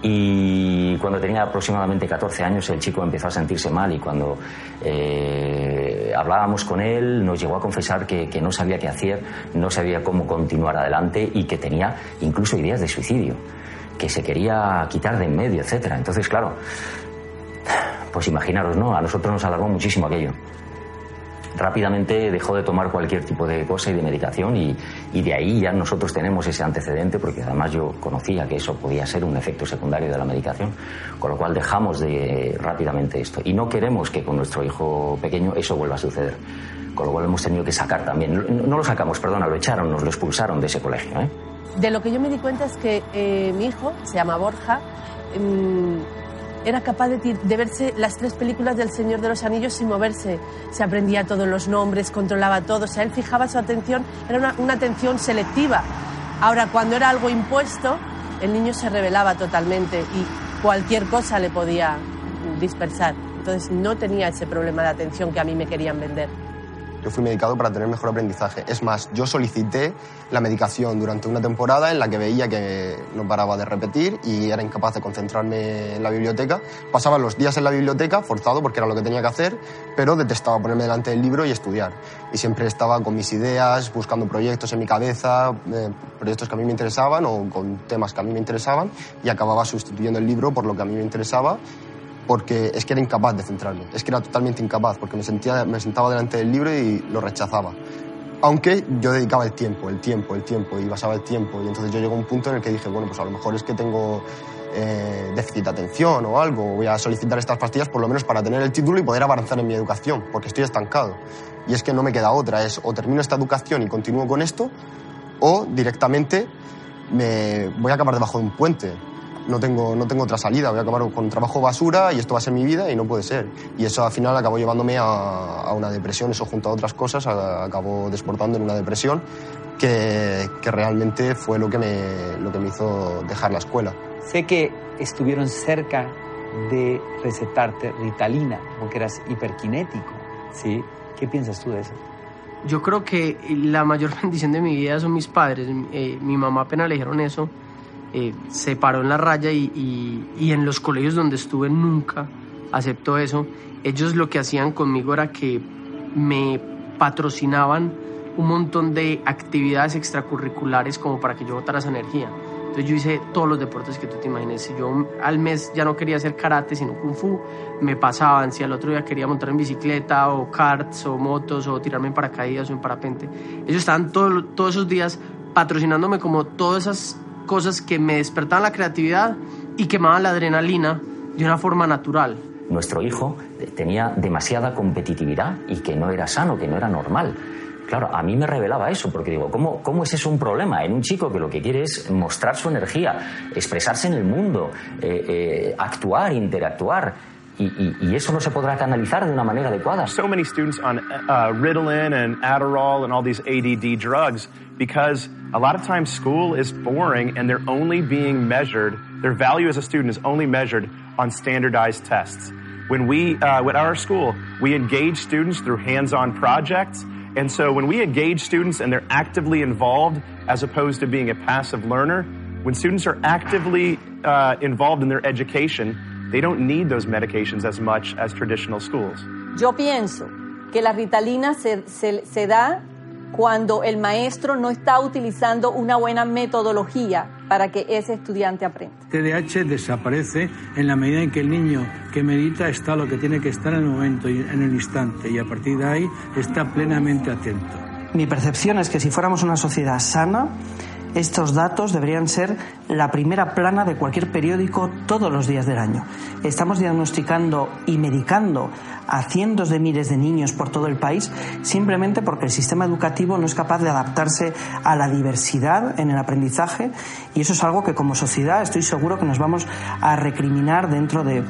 y cuando tenía aproximadamente 14 años el chico empezó a sentirse mal y cuando eh, hablábamos con él nos llegó a confesar que, que, no sabía qué hacer, no sabía cómo continuar adelante y que tenía incluso ideas de suicidio, que se quería quitar de en medio, etc. Entonces, claro, pues imaginaros, ¿no? A nosotros nos alarmó muchísimo aquello rápidamente dejó de tomar cualquier tipo de cosa y de medicación y, y, de ahí ya nosotros tenemos ese antecedente porque además yo conocía que eso podía ser un efecto secundario de la medicación, con lo cual dejamos de rápidamente esto y no queremos que con nuestro hijo pequeño eso vuelva a suceder. Con lo cual hemos tenido que sacar también, no lo sacamos, perdona, lo echaron, nos lo expulsaron de ese colegio. ¿eh? De lo que yo me di cuenta es que eh, mi hijo, se llama Borja, mmm, era capaz de, de, verse las tres películas del Señor de los Anillos sin moverse. Se aprendía todos los nombres, controlaba todo. O sea, él fijaba su atención, era una, una atención selectiva. Ahora, cuando era algo impuesto, el niño se rebelaba totalmente y cualquier cosa le podía dispersar. Entonces no tenía ese problema de atención que a mí me querían vender. Yo fui medicado para tener mejor aprendizaje. Es más, yo solicité la medicación durante una temporada en la que veía que no paraba de repetir y era incapaz de concentrarme en la biblioteca. Pasaba los días en la biblioteca, forzado porque era lo que tenía que hacer, pero detestaba ponerme delante del libro y estudiar. Y siempre estaba con mis ideas, buscando proyectos en mi cabeza, eh, proyectos que a mí me interesaban o con temas que a mí me interesaban y acababa sustituyendo el libro por lo que a mí me interesaba porque es que era incapaz de centrarme, es que era totalmente incapaz, porque me, sentía, me sentaba delante del libro y lo rechazaba. Aunque yo dedicaba el tiempo, el tiempo, el tiempo, y basaba el tiempo. Y entonces yo llego a un punto en el que dije, bueno, pues a lo mejor es que tengo eh, déficit de atención o algo, voy a solicitar estas pastillas por lo menos para tener el título y poder avanzar en mi educación, porque estoy estancado. Y es que no me queda otra, es o termino esta educación y continúo con esto, o directamente me voy a acabar debajo de un puente no tengo, no tengo otra salida, voy a acabar con trabajo basura y esto va a ser mi vida y no puede ser. Y eso al final acabó llevándome a, a una depresión, eso junto a otras cosas a, acabó desportando en una depresión que, que, realmente fue lo que, me, lo que me hizo dejar la escuela. Sé que estuvieron cerca de recetarte Ritalina porque eras hiperkinético, ¿sí? ¿Qué piensas tú de eso? Yo creo que la mayor bendición de mi vida son mis padres. Eh, mi mamá apenas le dijeron eso eh, se paró en la raya y, y, en los colegios donde estuve nunca aceptó eso. Ellos lo que hacían conmigo era que me patrocinaban un montón de actividades extracurriculares como para que yo botara esa energía. Entonces yo hice todos los deportes que tú te imagines. Si yo al mes ya no quería hacer karate, sino kung fu, me pasaban. Si al otro día quería montar en bicicleta o karts o motos o tirarme en paracaídas o en parapente. Ellos estaban todo, todos esos días patrocinándome como todas esas cosas que me despertaban la creatividad y quemaban la adrenalina de una forma natural. Nuestro hijo tenía demasiada competitividad y que no era sano, que no era normal. Claro, a mí me revelaba eso, porque digo, ¿cómo, ¿cómo es eso un problema en un chico que lo que quiere es mostrar su energía, expresarse en el mundo, eh, eh, actuar, interactuar? Y, y, eso no se podrá canalizar de una manera adecuada. So many students on uh, Ritalin and Adderall and all these ADD drugs because a lot of times school is boring and they're only being measured, their value as a student is only measured on standardized tests. When we, uh, at our school, we engage students through hands-on projects. And so when we engage students and they're actively involved as opposed to being a passive learner, when students are actively uh, involved in their education, they don't need those medications as much as traditional schools. Yo pienso que la Ritalina se, se, se da cuando el maestro no está utilizando una buena metodología para que ese estudiante aprenda. TDAH desaparece en la medida en que el niño que medita está lo que tiene que estar en el momento y en el instante y a partir de ahí está plenamente atento. Mi percepción es que si fuéramos una sociedad sana, estos datos deberían ser la primera plana de cualquier periódico todos los días del año. Estamos diagnosticando y medicando a cientos de miles de niños por todo el país simplemente porque el sistema educativo no es capaz de adaptarse a la diversidad en el aprendizaje y eso es algo que como sociedad estoy seguro que nos vamos a recriminar dentro de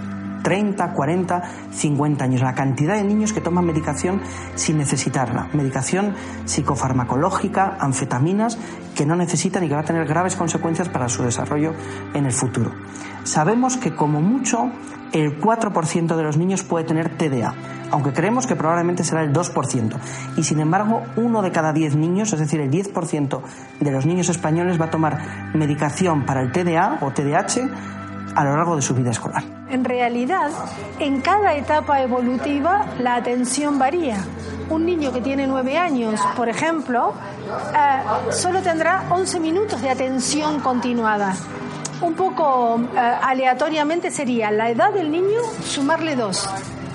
30, 40, 50 años. La cantidad de niños que toman medicación sin necesitarla. Medicación psicofarmacológica, anfetaminas, que no necesitan y que va a tener graves consecuencias para su desarrollo en el futuro. Sabemos que como mucho el 4% de los niños puede tener TDA, aunque creemos que probablemente será el 2%. Y sin embargo, uno de cada 10 niños, es decir, el 10% de los niños españoles va a tomar medicación para el TDA o TDAH a lo largo de su vida escolar. En realidad, en cada etapa evolutiva la atención varía. Un niño que tiene 9 años, por ejemplo, eh, solo tendrá 11 minutos de atención continuada. Un poco eh, aleatoriamente sería la edad del niño sumarle 2.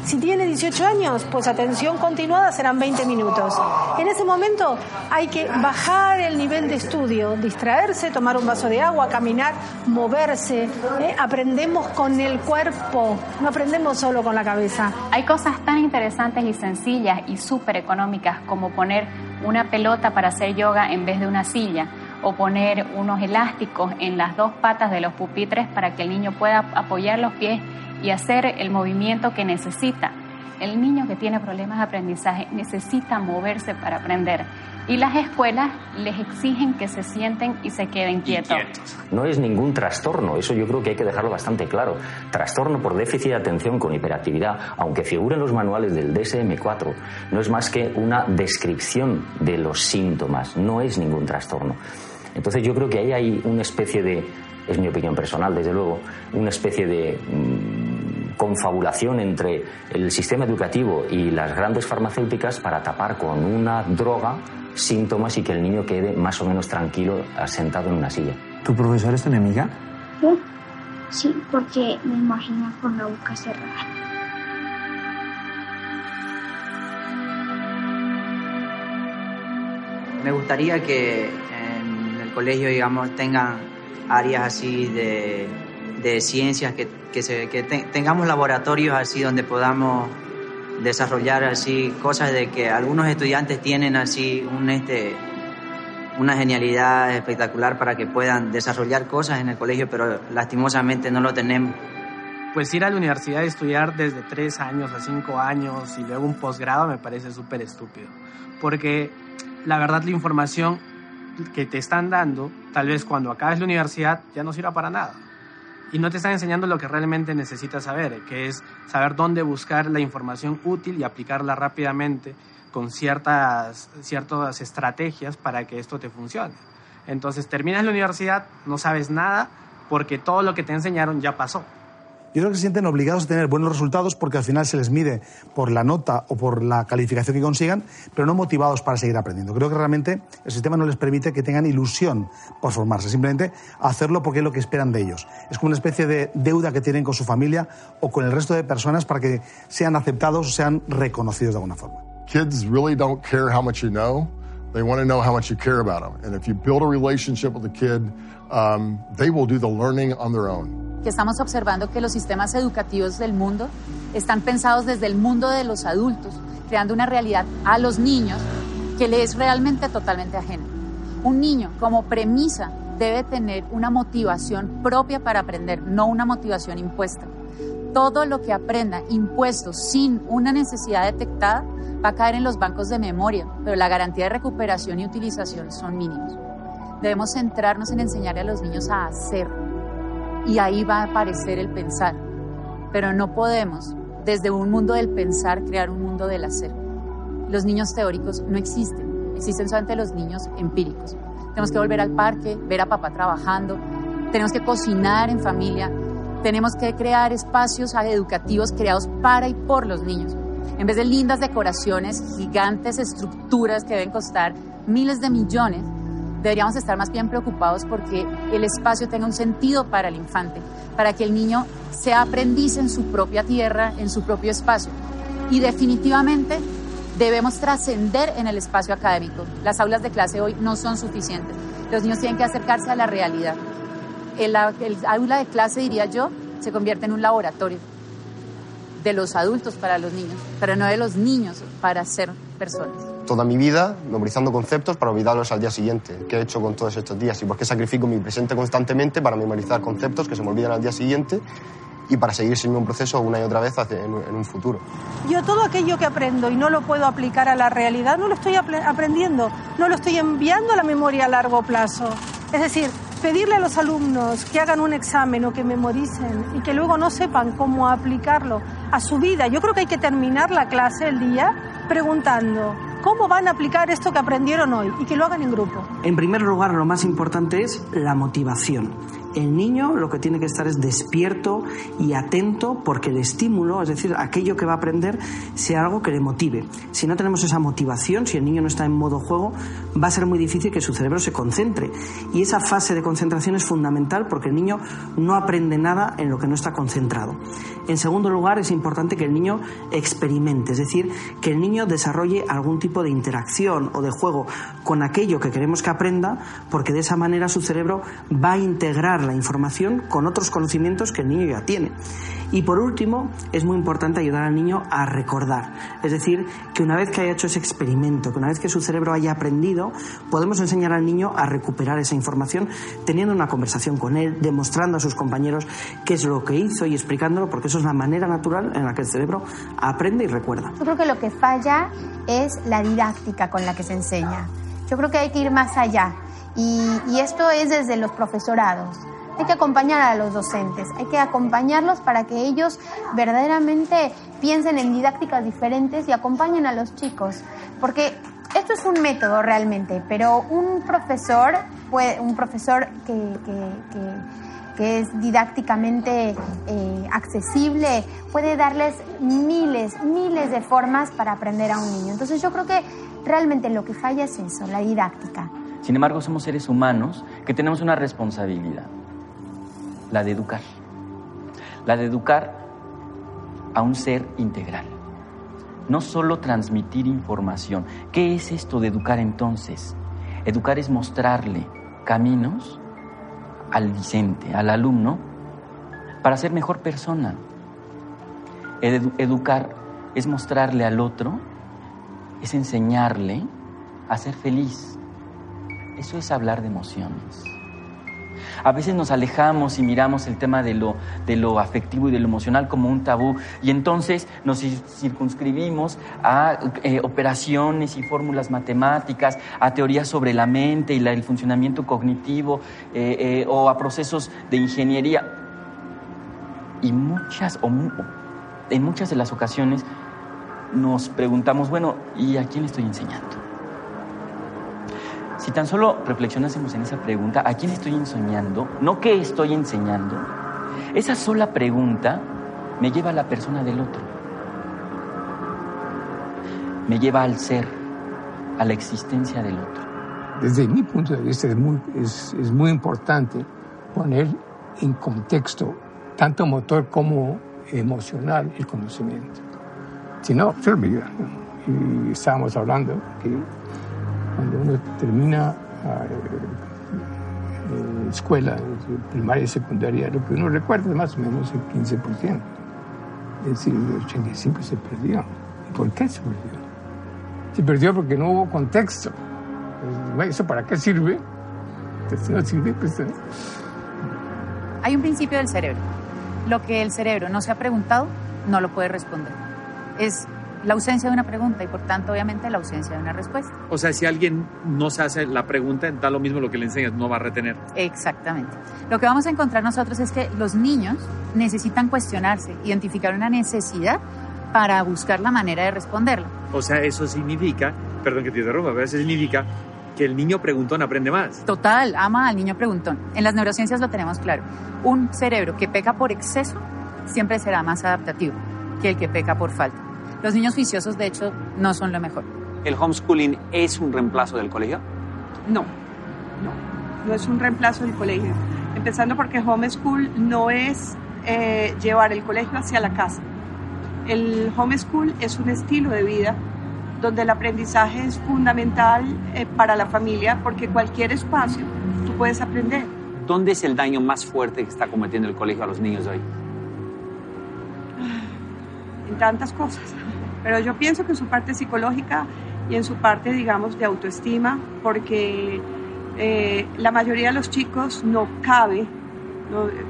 Si tiene 18 años, pues atención continuada serán 20 minutos. En ese momento hay que bajar el nivel de estudio, distraerse, tomar un vaso de agua, caminar, moverse. ¿eh? Aprendemos con el cuerpo, no aprendemos solo con la cabeza. Hay cosas tan interesantes y sencillas y súper económicas como poner una pelota para hacer yoga en vez de una silla o poner unos elásticos en las dos patas de los pupitres para que el niño pueda apoyar los pies y hacer el movimiento que necesita. El niño que tiene problemas de aprendizaje necesita moverse para aprender y las escuelas les exigen que se sienten y se queden quietos. No es ningún trastorno, eso yo creo que hay que dejarlo bastante claro. Trastorno por déficit de atención con hiperactividad, aunque figure en los manuales del DSM-4, no es más que una descripción de los síntomas, no es ningún trastorno. Entonces yo creo que ahí hay una especie de, es mi opinión personal desde luego, una especie de mm, confabulación entre el sistema educativo y las grandes farmacéuticas para tapar con una droga síntomas y que el niño quede más o menos tranquilo sentado en una silla. ¿Tu profesor es tu enemiga? ¿Sí? Sí, porque me imagino con la boca cerrada. Me gustaría que en el colegio, digamos, tengan áreas así de, de ciencias, que, que, tengamos laboratorios así donde podamos desarrollar así cosas de que algunos estudiantes tienen así un este una genialidad espectacular para que puedan desarrollar cosas en el colegio, pero lastimosamente no lo tenemos. Pues ir a la universidad y estudiar desde tres años a cinco años y luego un posgrado me parece súper estúpido. Porque la verdad la información que te están dando, tal vez cuando acabes la universidad ya no sirva para nada. Y no te están enseñando lo que realmente necesitas saber, que es saber dónde buscar la información útil y aplicarla rápidamente con ciertas, ciertas estrategias para que esto te funcione. Entonces terminas la universidad, no sabes nada, porque todo lo que te enseñaron ya pasó. Yo creo que se sienten obligados a tener buenos resultados porque al final se les mide por la nota o por la calificación que consigan, pero no motivados para seguir aprendiendo. Creo que realmente el sistema no les permite que tengan ilusión por formarse, simplemente hacerlo porque es lo que esperan de ellos. Es como una especie de deuda que tienen con su familia o con el resto de personas para que sean aceptados o sean reconocidos de alguna forma. Kids really don't care how much you know. They want to know how much you care about them. And if you build a relationship with a kid, um, they will do the learning on their own. estamos observando que los sistemas educativos del mundo están pensados desde el mundo de los adultos, creando una realidad a los niños que le es realmente totalmente ajena. Un niño, como premisa, debe tener una motivación propia para aprender, no una motivación impuesta. Todo lo que aprenda impuesto sin una necesidad detectada va a caer en los bancos de memoria, pero la garantía de recuperación y utilización son mínimos. Debemos centrarnos en enseñarle a los niños a hacer y ahí va a aparecer el pensar. Pero no podemos, desde un mundo del pensar, crear un mundo del hacer. Los niños teóricos no existen, existen solamente los niños empíricos. Tenemos que volver al parque, ver a papá trabajando, tenemos que cocinar en familia, tenemos que crear espacios educativos creados para y por los niños. En vez de lindas decoraciones, gigantes estructuras que deben costar miles de millones, deberíamos estar más bien preocupados porque el espacio tenga un sentido para el infante, para que el niño sea aprendiz en su propia tierra, en su propio espacio. Y definitivamente debemos trascender en el espacio académico. Las aulas de clase hoy no son suficientes. Los niños tienen que acercarse a la realidad. El, el aula de clase, diría yo, se convierte en un laboratorio de los adultos para los niños, pero no de los niños para ser personas toda mi vida memorizando conceptos para olvidarlos al día siguiente. ¿Qué he hecho con todos estos días? ¿Y por qué sacrifico mi presente constantemente para memorizar conceptos que se me olvidan al día siguiente? Y para seguir ese mismo proceso una y otra vez hacia- en, un- en un futuro. Yo todo aquello que aprendo y no lo puedo aplicar a la realidad, no lo estoy apre- aprendiendo, no lo estoy enviando a la memoria a largo plazo. Es decir, pedirle a los alumnos que hagan un examen o que memoricen y que luego no sepan cómo aplicarlo a su vida. Yo creo que hay que terminar la clase el día preguntando cómo van a aplicar esto que aprendieron hoy y que lo hagan en grupo. En primer lugar, lo más importante es la motivación. El niño lo que tiene que estar es despierto y atento porque el estímulo, es decir, aquello que va a aprender, sea algo que le motive. Si no tenemos esa motivación, si el niño no está en modo juego, va a ser muy difícil que su cerebro se concentre. Y esa fase de concentración es fundamental porque el niño no aprende nada en lo que no está concentrado. En segundo lugar, es importante que el niño experimente, es decir, que el niño desarrolle algún tipo de interacción o de juego con aquello que queremos que aprenda, porque de esa manera su cerebro va a integrar la información con otros conocimientos que el niño ya tiene. Y por último, es muy importante ayudar al niño a recordar, es decir, que una vez que haya hecho ese experimento, que una vez que su cerebro haya aprendido, podemos enseñar al niño a recuperar esa información teniendo una conversación con él, demostrando a sus compañeros qué es lo que hizo y explicándolo, porque eso es la manera natural en la que el cerebro aprende y recuerda. Yo creo que lo que falla es la didáctica con la que se enseña. Yo creo que hay que ir más allá. Y, y esto es desde los profesorados. Hay que acompañar a los docentes, hay que acompañarlos para que ellos verdaderamente piensen en didácticas diferentes y acompañen a los chicos. Porque esto es un método realmente, pero un profesor, puede, un profesor que, es didácticamente eh, accesible, puede darles miles, miles de formas para aprender a un niño. Entonces yo creo que realmente lo que falla es eso, la didáctica. Sin embargo, somos seres humanos que tenemos una responsabilidad, la de educar. La de educar a un ser integral. No solo transmitir información. ¿Qué es esto de educar entonces? Educar es mostrarle caminos al discente, al alumno, para ser mejor persona. Edu- educar es mostrarle al otro, es enseñarle a ser feliz. Eso es hablar de emociones. A veces nos alejamos y miramos el tema de lo, de lo afectivo y de lo emocional como un tabú y entonces nos cir- circunscribimos a eh, operaciones y fórmulas matemáticas, a teorías sobre la mente y el funcionamiento cognitivo eh, eh, o a procesos de ingeniería. Y muchas, o en muchas de las ocasiones nos preguntamos, bueno, ¿y a quién estoy enseñando? Si tan solo reflexionásemos en esa pregunta, ¿a quién estoy enseñando? No qué estoy enseñando. Esa sola pregunta me lleva a la persona del otro. Me lleva al ser, a la existencia del otro. Desde mi punto de vista es muy, importante poner en contexto, tanto motor como emocional, el conocimiento. Si no, se olvida. Y estábamos hablando que cuando uno termina ah, eh, escuela, primaria y secundaria, lo que uno recuerda es más o menos el 15%. Es decir, el 85% se perdió. ¿Y por qué se perdió? Se perdió porque no hubo contexto. Pues, ¿Eso para qué sirve? Pues, no sirve, pues, eh, Hay un principio del cerebro. Lo que el cerebro no se ha preguntado, no lo puede responder. Es la ausencia de una pregunta y por tanto, obviamente, la ausencia de una respuesta. O sea, si alguien no se hace la pregunta, da lo mismo lo que le enseñas, no va a retener. Exactamente. Lo que vamos a encontrar nosotros es que los niños necesitan cuestionarse, identificar una necesidad para buscar la manera de responderla. O sea, eso significa, perdón que te interrumpa, pero eso significa que el niño preguntón aprende más. Total, ama al niño preguntón. En las neurociencias lo tenemos claro. Un cerebro que peca por exceso siempre será más adaptativo que el que peca por falta. Los niños juiciosos, de hecho, no son lo mejor. ¿El homeschooling es un reemplazo del colegio? No, no, no es un reemplazo del colegio. Empezando porque homeschool no es eh, llevar el colegio hacia la casa. El homeschool es un estilo de vida donde el aprendizaje es fundamental eh, para la familia porque cualquier espacio tú puedes aprender. ¿Dónde es el daño más fuerte que está cometiendo el colegio a los niños de hoy? En tantas cosas. Pero yo pienso que en su parte psicológica y en su parte, digamos, de autoestima, porque eh, la mayoría de los chicos no cabe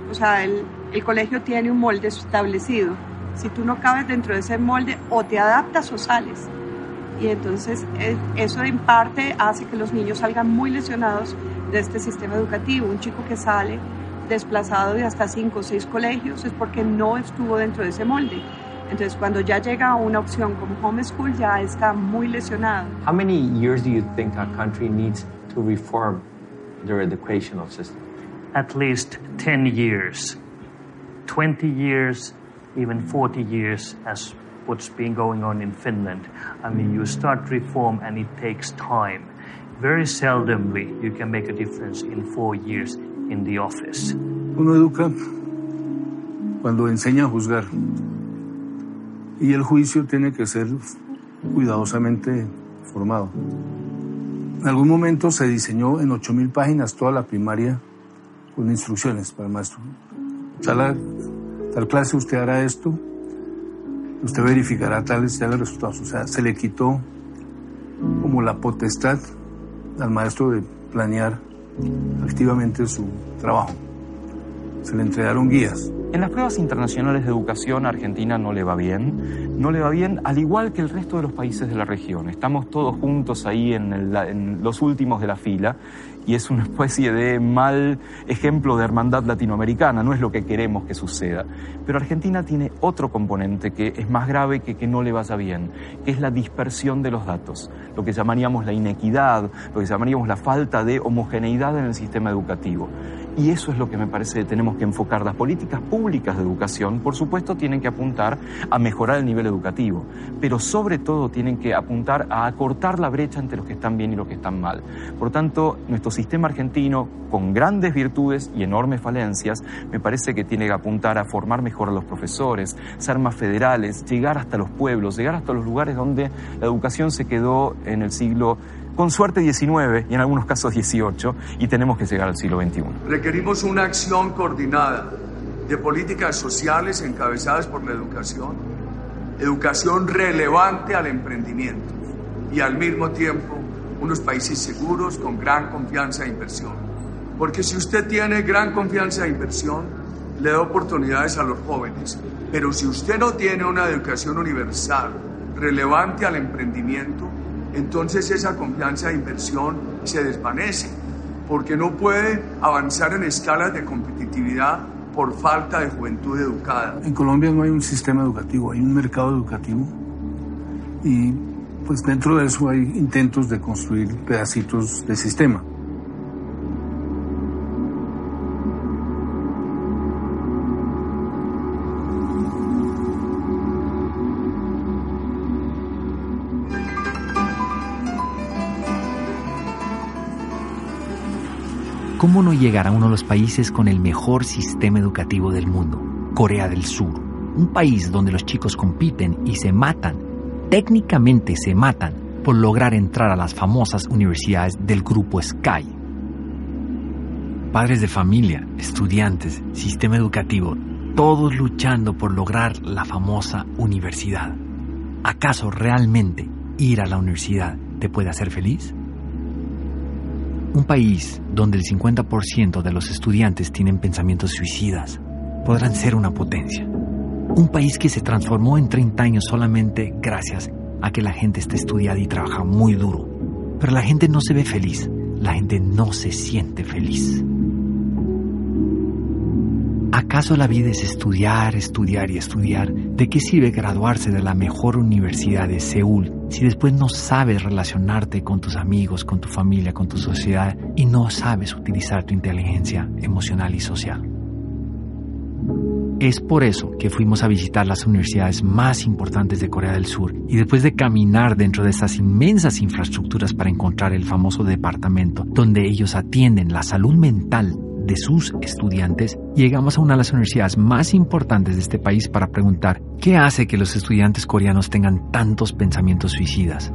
o sea, el, el colegio tiene un molde establecido. Si tú no cabes dentro de ese molde, o te adaptas o sales. Y entonces eh, eso en parte hace que los niños salgan muy lesionados de este sistema educativo. Un chico que sale desplazado de hasta cinco o seis colegios es porque no estuvo dentro de ese molde. Entonces, cuando ya llega a una opción como homeschool, ya está muy lesionado. How many years do you think our country needs to reform their educational system? At least 10 years, 20 years, even 40 years, as what's been going on in Finland. I mean, you start reform and it takes time. Very seldomly you can make a difference in four years in the office. Uno educa cuando enseña a juzgar. Y el juicio tiene que ser cuidadosamente formado. En algún momento se diseñó en 8.000 páginas toda la primaria con instrucciones para el maestro. Tal, tal clase usted hará esto, usted verificará tales, tales resultados. O sea, se le quitó como la potestad al maestro de planear activamente su trabajo. Se le entregaron guías. En las pruebas internacionales de educación, Argentina no le va bien. No le va bien, al igual que el resto de los países de la región. Estamos todos juntos ahí en, en los últimos de la fila y es una especie de mal ejemplo de hermandad latinoamericana, no es lo que queremos que suceda. Pero Argentina tiene otro componente que es más grave que que no le vaya bien, que es la dispersión de los datos, lo que llamaríamos la inequidad, lo que llamaríamos la falta de homogeneidad en el sistema educativo. Y eso es lo que me parece que tenemos que enfocar. Las políticas públicas de educación, por supuesto, tienen que apuntar a mejorar el nivel educativo, pero sobre todo tienen que apuntar a acortar la brecha entre los que están bien y los que están mal. Por tanto, nuestro sistema argentino, con grandes virtudes y enormes falencias, me parece que tiene que apuntar a formar mejor a los profesores, ser más federales, llegar hasta los pueblos, llegar hasta los lugares donde la educación se quedó en el siglo con suerte 19 y en algunos casos 18, y tenemos que llegar al siglo XXI. Requerimos una acción coordinada de políticas sociales encabezadas por la educación, educación relevante al emprendimiento y al mismo tiempo unos países seguros con gran confianza e inversión. Porque si usted tiene gran confianza e inversión, le da oportunidades a los jóvenes. Pero si usted no tiene una educación universal relevante al emprendimiento, entonces esa confianza e inversión se desvanece, porque no puede avanzar en escalas de competitividad por falta de juventud educada. En Colombia no hay un sistema educativo, hay un mercado educativo y pues dentro de eso hay intentos de construir pedacitos de sistema. ¿Cómo no llegar a uno de los países con el mejor sistema educativo del mundo? Corea del Sur. Un país donde los chicos compiten y se matan, técnicamente se matan, por lograr entrar a las famosas universidades del grupo Sky. Padres de familia, estudiantes, sistema educativo, todos luchando por lograr la famosa universidad. ¿Acaso realmente ir a la universidad te puede hacer feliz? Un país donde el 50% de los estudiantes tienen pensamientos suicidas podrán ser una potencia. Un país que se transformó en 30 años solamente gracias a que la gente está estudiada y trabaja muy duro. Pero la gente no se ve feliz, la gente no se siente feliz. ¿Acaso la vida es estudiar, estudiar y estudiar? ¿De qué sirve graduarse de la mejor universidad de Seúl si después no sabes relacionarte con tus amigos, con tu familia, con tu sociedad y no sabes utilizar tu inteligencia emocional y social? Es por eso que fuimos a visitar las universidades más importantes de Corea del Sur y después de caminar dentro de estas inmensas infraestructuras para encontrar el famoso departamento donde ellos atienden la salud mental de sus estudiantes, llegamos a una de las universidades más importantes de este país para preguntar qué hace que los estudiantes coreanos tengan tantos pensamientos suicidas.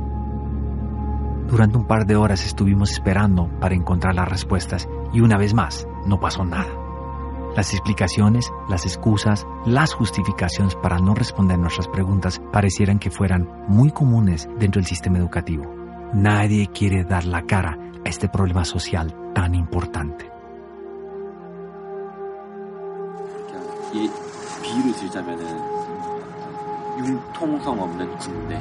Durante un par de horas estuvimos esperando para encontrar las respuestas y una vez más no pasó nada. Las explicaciones, las excusas, las justificaciones para no responder nuestras preguntas parecieran que fueran muy comunes dentro del sistema educativo. Nadie quiere dar la cara a este problema social tan importante. 이 비유를 들자면은 융통성 없는 군대.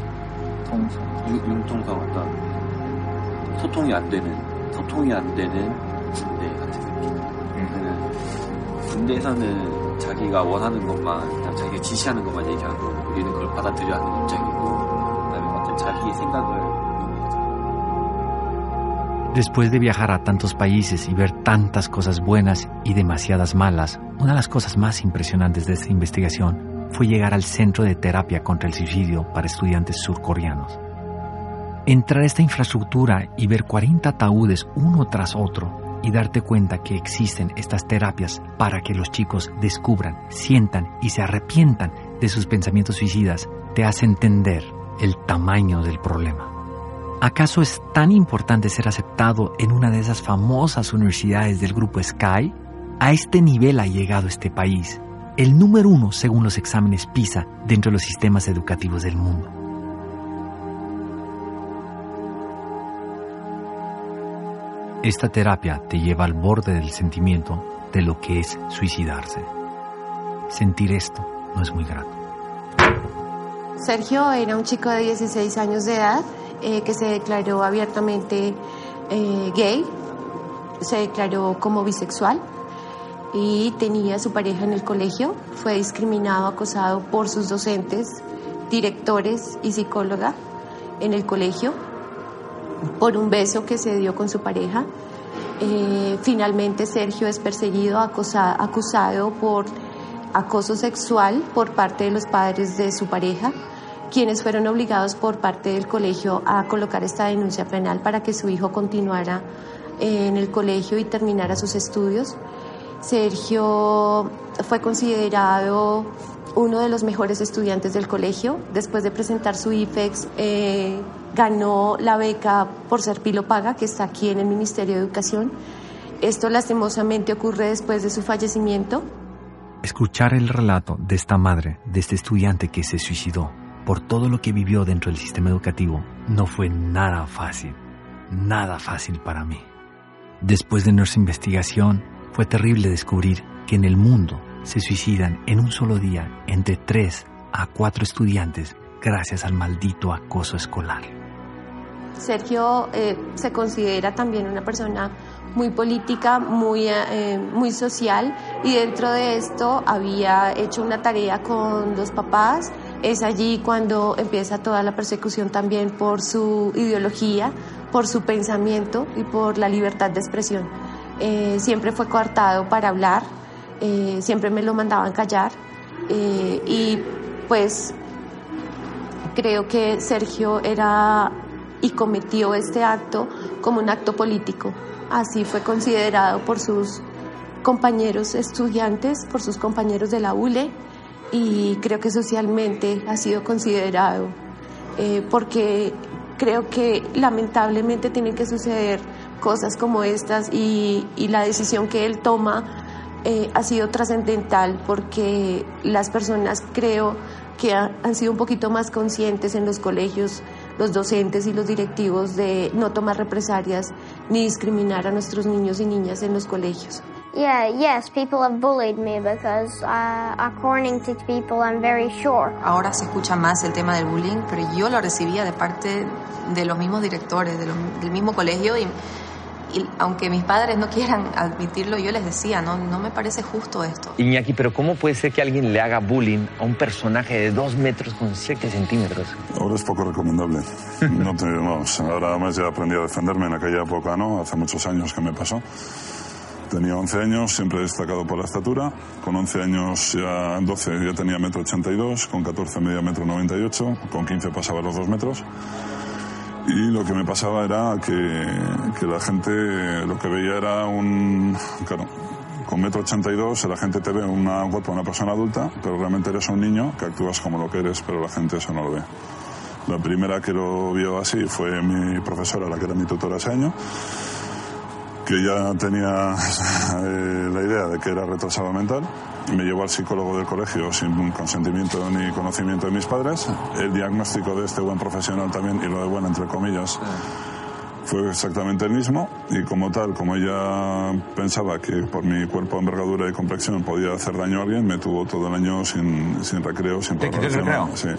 통성. 융통성 어떤 소통이 안 되는 소통이 안 되는 군대 같은 느낌. 그러니까 군대에서는 자기가 원하는 것만 자기가 지시하는 것만 얘기하고 우리는 그걸 받아들여야 하는 입장이고 그다음에 어떤 자기의 생각을 Después de viajar a tantos países y ver tantas cosas buenas y demasiadas malas, una de las cosas más impresionantes de esta investigación fue llegar al Centro de Terapia contra el Suicidio para Estudiantes Surcoreanos. Entrar a esta infraestructura y ver 40 ataúdes uno tras otro y darte cuenta que existen estas terapias para que los chicos descubran, sientan y se arrepientan de sus pensamientos suicidas te hace entender el tamaño del problema. ¿Acaso es tan importante ser aceptado en una de esas famosas universidades del grupo Sky? A este nivel ha llegado este país, el número uno según los exámenes PISA dentro de los sistemas educativos del mundo. Esta terapia te lleva al borde del sentimiento de lo que es suicidarse. Sentir esto no es muy grato. Sergio era un chico de 16 años de edad eh, que se declaró abiertamente eh, gay, se declaró como bisexual y tenía su pareja en el colegio. Fue discriminado, acosado por sus docentes, directores y psicóloga en el colegio por un beso que se dio con su pareja. Eh, finalmente Sergio es perseguido, acosa- acusado por acoso sexual por parte de los padres de su pareja, quienes fueron obligados por parte del colegio a colocar esta denuncia penal para que su hijo continuara eh, en el colegio y terminara sus estudios. Sergio fue considerado uno de los mejores estudiantes del colegio. Después de presentar su IFEX, eh, ganó la beca por ser Pilo Paga, que está aquí en el Ministerio de Educación. Esto lastimosamente ocurre después de su fallecimiento. Escuchar el relato de esta madre, de este estudiante que se suicidó, por todo lo que vivió dentro del sistema educativo, no fue nada fácil, nada fácil para mí. Después de nuestra investigación, fue terrible descubrir que en el mundo se suicidan en un solo día entre 3 a 4 estudiantes gracias al maldito acoso escolar. Sergio eh, se considera también una persona muy política, muy, eh, muy social y dentro de esto había hecho una tarea con los papás. Es allí cuando empieza toda la persecución también por su ideología, por su pensamiento y por la libertad de expresión. Eh, siempre fue coartado para hablar, eh, siempre me lo mandaban callar eh, y pues creo que Sergio era y cometió este acto como un acto político. Así fue considerado por sus compañeros estudiantes, por sus compañeros de la ULE y creo que socialmente ha sido considerado eh, porque creo que lamentablemente tienen que suceder cosas como estas y, la decisión que él toma eh, ha sido trascendental porque las personas creo que ha- han sido un poquito más conscientes en los colegios, los docentes y los directivos de no tomar represalias ni discriminar a nuestros niños y niñas en los colegios. Yeah, yes, people have bullied me because, uh, according to people, I'm very short. Ahora se escucha más el tema del bullying, pero yo lo recibía de parte de los mismos directores, de los- del mismo colegio y, y aunque mis padres no quieran admitirlo, yo les decía, no, no me parece justo esto. Iñaki, pero ¿cómo puede ser que alguien le haga bullying a un personaje de 2 metros con 7 centímetros? Ahora es poco recomendable. No te, vamos, ahora además ya aprendí a defenderme en aquella época, ¿no? Hace muchos años que me pasó. Tenía 11 años, siempre destacado por la estatura. Con 11 años, ya 12 ya tenía metro 82, con 14 media metro 98, con 15 pasaba los 2 metros. Y lo que me pasaba era que, que la gente lo que veía era un... Claro, con metro 82 la gente te ve un cuerpo de una persona adulta, pero realmente eres un niño que actúas como lo que eres, pero la gente eso no lo ve. La primera que lo vio así fue mi profesora, la que era mi tutora ese año, que ya tenía eh, la idea de que era retrasado mental. Me llevó al psicólogo del colegio sin consentimiento ni conocimiento de mis padres. El diagnóstico de este buen profesional también, y lo de bueno entre comillas, fue exactamente el mismo y como tal, como ella pensaba que por mi cuerpo, envergadura y complexión podía hacer daño a alguien, me tuvo todo el año sin, sin recreo, sin ¿Te preparación, recreo? Sí.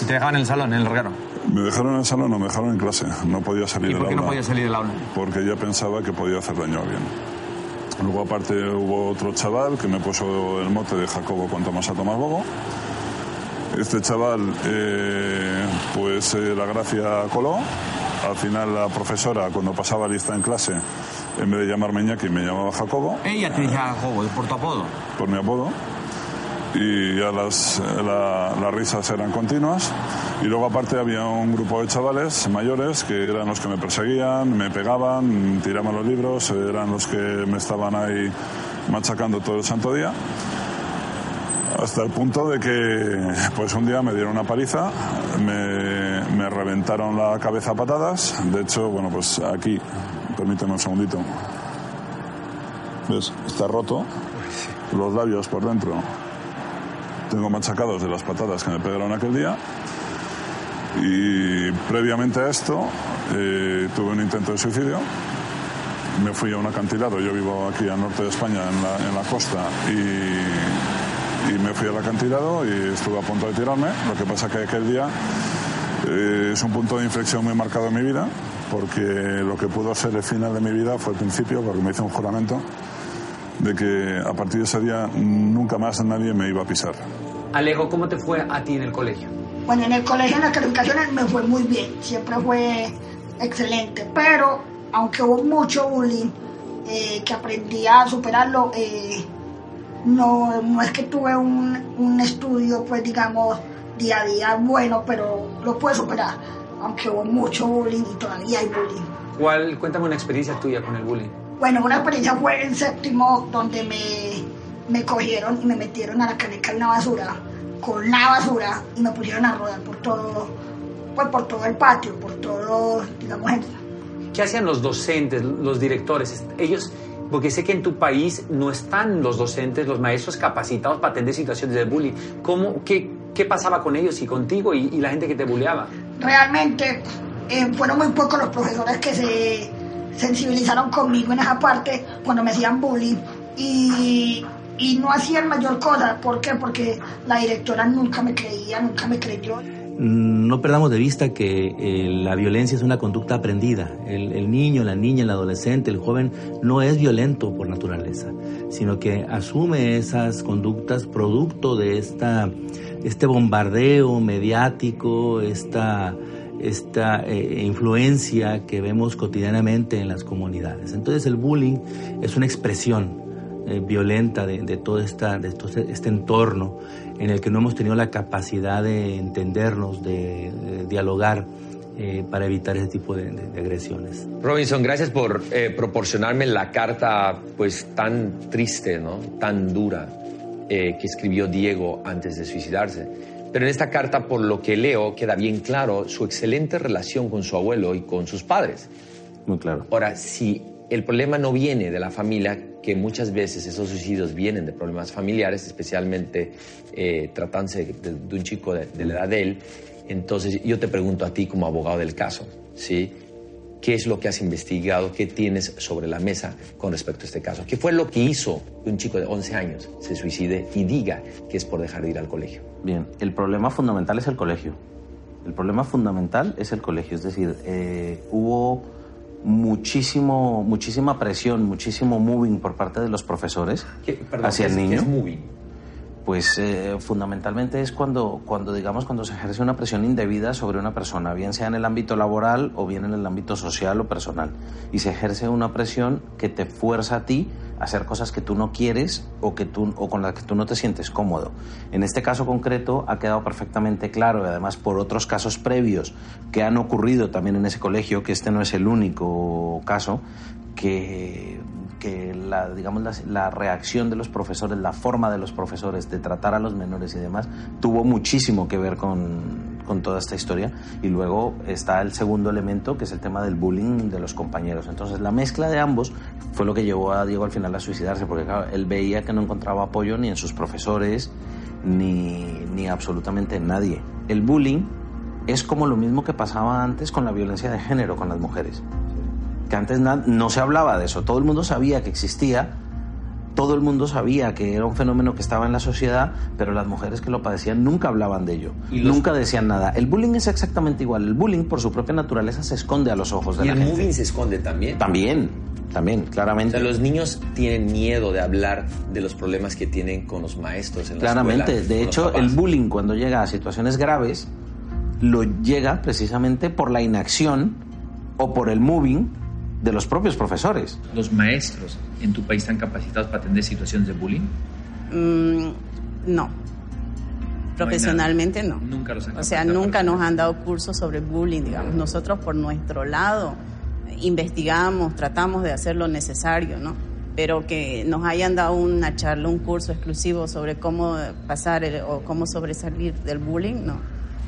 ¿Y te dejaban en el salón, en el recreo? Me dejaron en el salón, no me dejaron en clase. No podía salir ¿Y por qué no aula. podías salir del aula? Porque ella pensaba que podía hacer daño a alguien. Luego aparte hubo otro chaval que me puso el mote de Jacobo cuanto más a tomar bobo. Este chaval, eh, pues eh, la gracia coló. Al final la profesora, cuando pasaba lista en clase, en vez de llamarme Iñaki, me llamaba Jacobo, Ella te decía Jacobo, por tu apodo. por mi apodo. Y ya las, la- las risas eran continuas. Y luego aparte había un grupo de chavales mayores que eran los que me perseguían, me pegaban, tiraban los libros, eran los que me estaban ahí machacando todo el santo día. Hasta el punto de que, pues un día me dieron una paliza, me, me reventaron la cabeza a patadas. De hecho, bueno, pues aquí, permíteme un segundito. ¿Ves? Está roto. Los labios por dentro. Tengo machacados de las patadas que me pegaron aquel día. Y previamente a esto, eh, tuve un intento de suicidio. Me fui a un acantilado. Yo vivo aquí al norte de España, en la, costa. Y, me fui al acantilado y estuve a punto de tirarme. Lo que pasa que aquel día eh, es un punto de inflexión muy marcado en mi vida, porque lo que pudo ser el final de mi vida fue el principio, porque me hice un juramento de que a partir de ese día nunca más nadie me iba a pisar. Alejo, ¿cómo te fue a ti en el colegio? Bueno, en el colegio, en las calificaciones me fue muy bien, siempre fue excelente, pero aunque hubo mucho bullying, eh, que aprendí a superarlo, eh, no, no es que tuve un, un estudio, pues digamos, día a día bueno, pero lo pude superar, aunque hubo mucho bullying y todavía hay bullying. ¿Cuál, cuéntame una experiencia tuya con el bullying. Bueno, una experiencia fue en séptimo donde me, me cogieron y me metieron a la caneca en una basura, con la basura, y me pusieron a rodar por todo, pues por todo el patio, por todo, digamos, el- ¿Qué hacían los docentes, los directores? Ellos, porque sé que en tu país no están los docentes, los maestros capacitados para atender situaciones de bullying. ¿Cómo, qué, qué pasaba con ellos y contigo y, y la gente que te bulleaba? realmente eh, fueron muy pocos los profesores que se sensibilizaron conmigo en esa parte cuando me hacían bullying y, y no hacían mayor cosa. ¿Por qué? Porque la directora nunca me creía, nunca me creyó. No perdamos de vista que eh, la violencia es una conducta aprendida. El, el niño, la niña, el adolescente, el joven no es violento por naturaleza, sino que asume esas conductas producto de esta, este bombardeo mediático, esta, esta eh, influencia que vemos cotidianamente en las comunidades. Entonces el bullying es una expresión eh, violenta de, de todo esta, de todo este, entorno en el que no hemos tenido la capacidad de entendernos, de, de dialogar eh, para evitar ese tipo de, de- de agresiones. Robinson, gracias por eh, proporcionarme la carta pues tan triste, ¿no? tan dura eh, que escribió Diego antes de suicidarse. Pero en esta carta, por lo que leo, queda bien claro su excelente relación con su abuelo y con sus padres. Muy claro. Ahora, si el problema no viene de la familia, que muchas veces esos suicidios vienen de problemas familiares, especialmente eh, tratándose de, de un chico de, de la edad de él, entonces yo te pregunto a ti como abogado del caso, ¿sí? ¿Qué es lo que has investigado? ¿Qué tienes sobre la mesa con respecto a este caso? ¿Qué fue lo que hizo que un chico de 11 años se suicide y diga que es por dejar de ir al colegio? Bien, el problema fundamental es el colegio. El problema fundamental es el colegio, es decir, eh, hubo muchísimo, muchísima presión, muchísimo moving por parte de los profesores perdón, hacia ¿qué el es- qué niño. es moving? Pues eh, fundamentalmente es cuando, cuando, digamos, cuando se ejerce una presión indebida sobre una persona, bien sea en el ámbito laboral o bien en el ámbito social o personal. Y se ejerce una presión que te fuerza a ti a hacer cosas que tú no quieres o, que tú, o con las que tú no te sientes cómodo. En este caso concreto ha quedado perfectamente claro, y además por otros casos previos que han ocurrido también en ese colegio, que este no es el único caso, que que la, digamos, la, reacción de los profesores, la forma de los profesores de tratar a los menores y demás, tuvo muchísimo que ver con, con toda esta historia. Y luego está el segundo elemento, que es el tema del bullying de los compañeros. Entonces, la mezcla de ambos fue lo que llevó a Diego al final a suicidarse, porque él veía que no encontraba apoyo ni en sus profesores, ni, ni absolutamente en nadie. El bullying es como lo mismo que pasaba antes con la violencia de género con las mujeres. Que antes no se hablaba de eso. Todo el mundo sabía que existía, todo el mundo sabía que era un fenómeno que estaba en la sociedad, pero las mujeres que lo padecían nunca hablaban de ello, ¿Y nunca decían nada. El bullying es exactamente igual. El bullying, por su propia naturaleza, se esconde a los ojos de Y la el gente. moving se esconde también. También, también, O claramente. sea, los niños tienen miedo de hablar de los problemas que tienen con los maestros en la Claramente. escuela. De hecho, el bullying cuando llega a situaciones graves, lo llega precisamente por la inacción o por el moving de los propios profesores. ¿Los maestros en tu país están capacitados para atender situaciones de bullying? Mm, no. Profesionalmente no. Nunca los han O sea, nunca nos han dado cursos sobre bullying, digamos. Nosotros por nuestro lado investigamos, tratamos de hacer lo necesario, ¿no? Pero que nos hayan dado una charla, un curso exclusivo sobre cómo pasar el- o cómo sobresalir del bullying, no.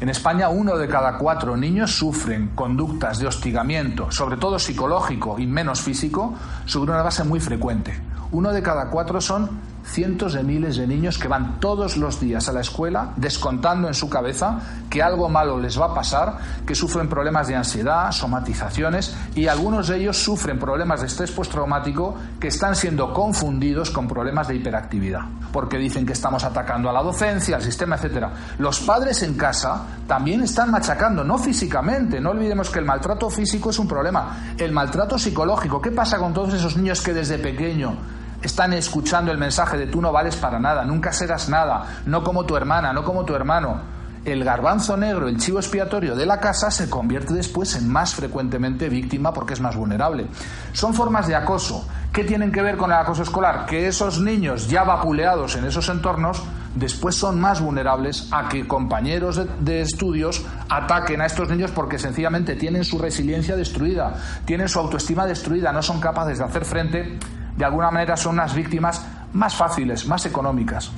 En España, uno de cada cuatro niños sufren conductas de hostigamiento, sobre todo psicológico y menos físico, sobre una base muy frecuente. Uno de cada cuatro son cientos de miles de niños que van todos los días a la escuela descontando en su cabeza que algo malo les va a pasar, que sufren problemas de ansiedad, somatizaciones y algunos de ellos sufren problemas de estrés postraumático que están siendo confundidos con problemas de hiperactividad, porque dicen que estamos atacando a la docencia, al sistema, etcétera. Los padres en casa también están machacando, no físicamente, no olvidemos que el maltrato físico es un problema, el maltrato psicológico, ¿qué pasa con todos esos niños que desde pequeño están escuchando el mensaje de tú no vales para nada, nunca serás nada, no como tu hermana, no como tu hermano. El garbanzo negro, el chivo expiatorio de la casa, se convierte después en más frecuentemente víctima porque es más vulnerable. Son formas de acoso. ¿Qué tienen que ver con el acoso escolar? Que esos niños ya vapuleados en esos entornos después son más vulnerables a que compañeros de, de estudios ataquen a estos niños porque sencillamente tienen su resiliencia destruida, tienen su autoestima destruida, no son capaces de hacer frente de alguna manera son unas víctimas más fáciles, más económicas.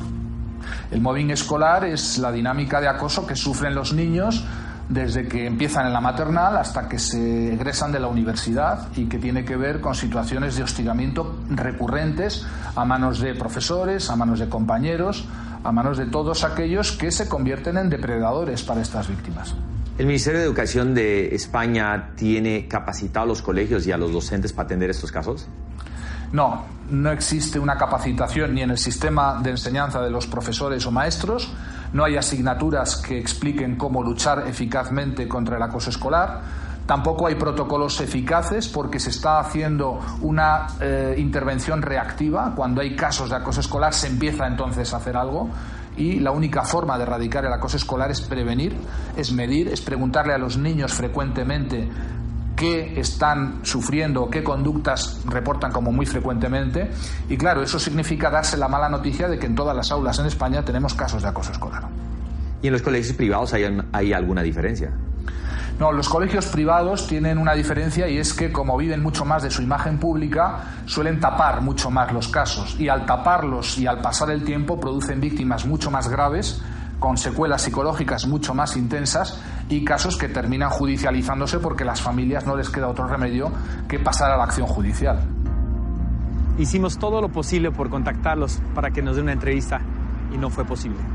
El mobbing escolar es la dinámica de acoso que sufren los niños desde que empiezan en la maternal hasta que se egresan de la universidad y que tiene que ver con situaciones de hostigamiento recurrentes a manos de profesores, a manos de compañeros, a manos de todos aquellos que se convierten en depredadores para estas víctimas. ¿El Ministerio de Educación de España tiene capacitado a los colegios y a los docentes para atender estos casos? No, no existe una capacitación ni en el sistema de enseñanza de los profesores o maestros, no hay asignaturas que expliquen cómo luchar eficazmente contra el acoso escolar, tampoco hay protocolos eficaces porque se está haciendo una eh, intervención reactiva, cuando hay casos de acoso escolar se empieza entonces a hacer algo. Y la única forma de erradicar el acoso escolar es prevenir, es medir, es preguntarle a los niños frecuentemente qué están sufriendo, qué conductas reportan como muy frecuentemente. Y claro, eso significa darse la mala noticia de que en todas las aulas en España tenemos casos de acoso escolar. ¿Y en los colegios privados hay, hay alguna diferencia? No, los colegios privados tienen una diferencia y es que como viven mucho más de su imagen pública, suelen tapar mucho más los casos y al taparlos y al pasar el tiempo producen víctimas mucho más graves con secuelas psicológicas mucho más intensas y casos que terminan judicializándose porque las familias no les queda otro remedio que pasar a la acción judicial. Hicimos todo lo posible por contactarlos para que nos den una entrevista y no fue posible.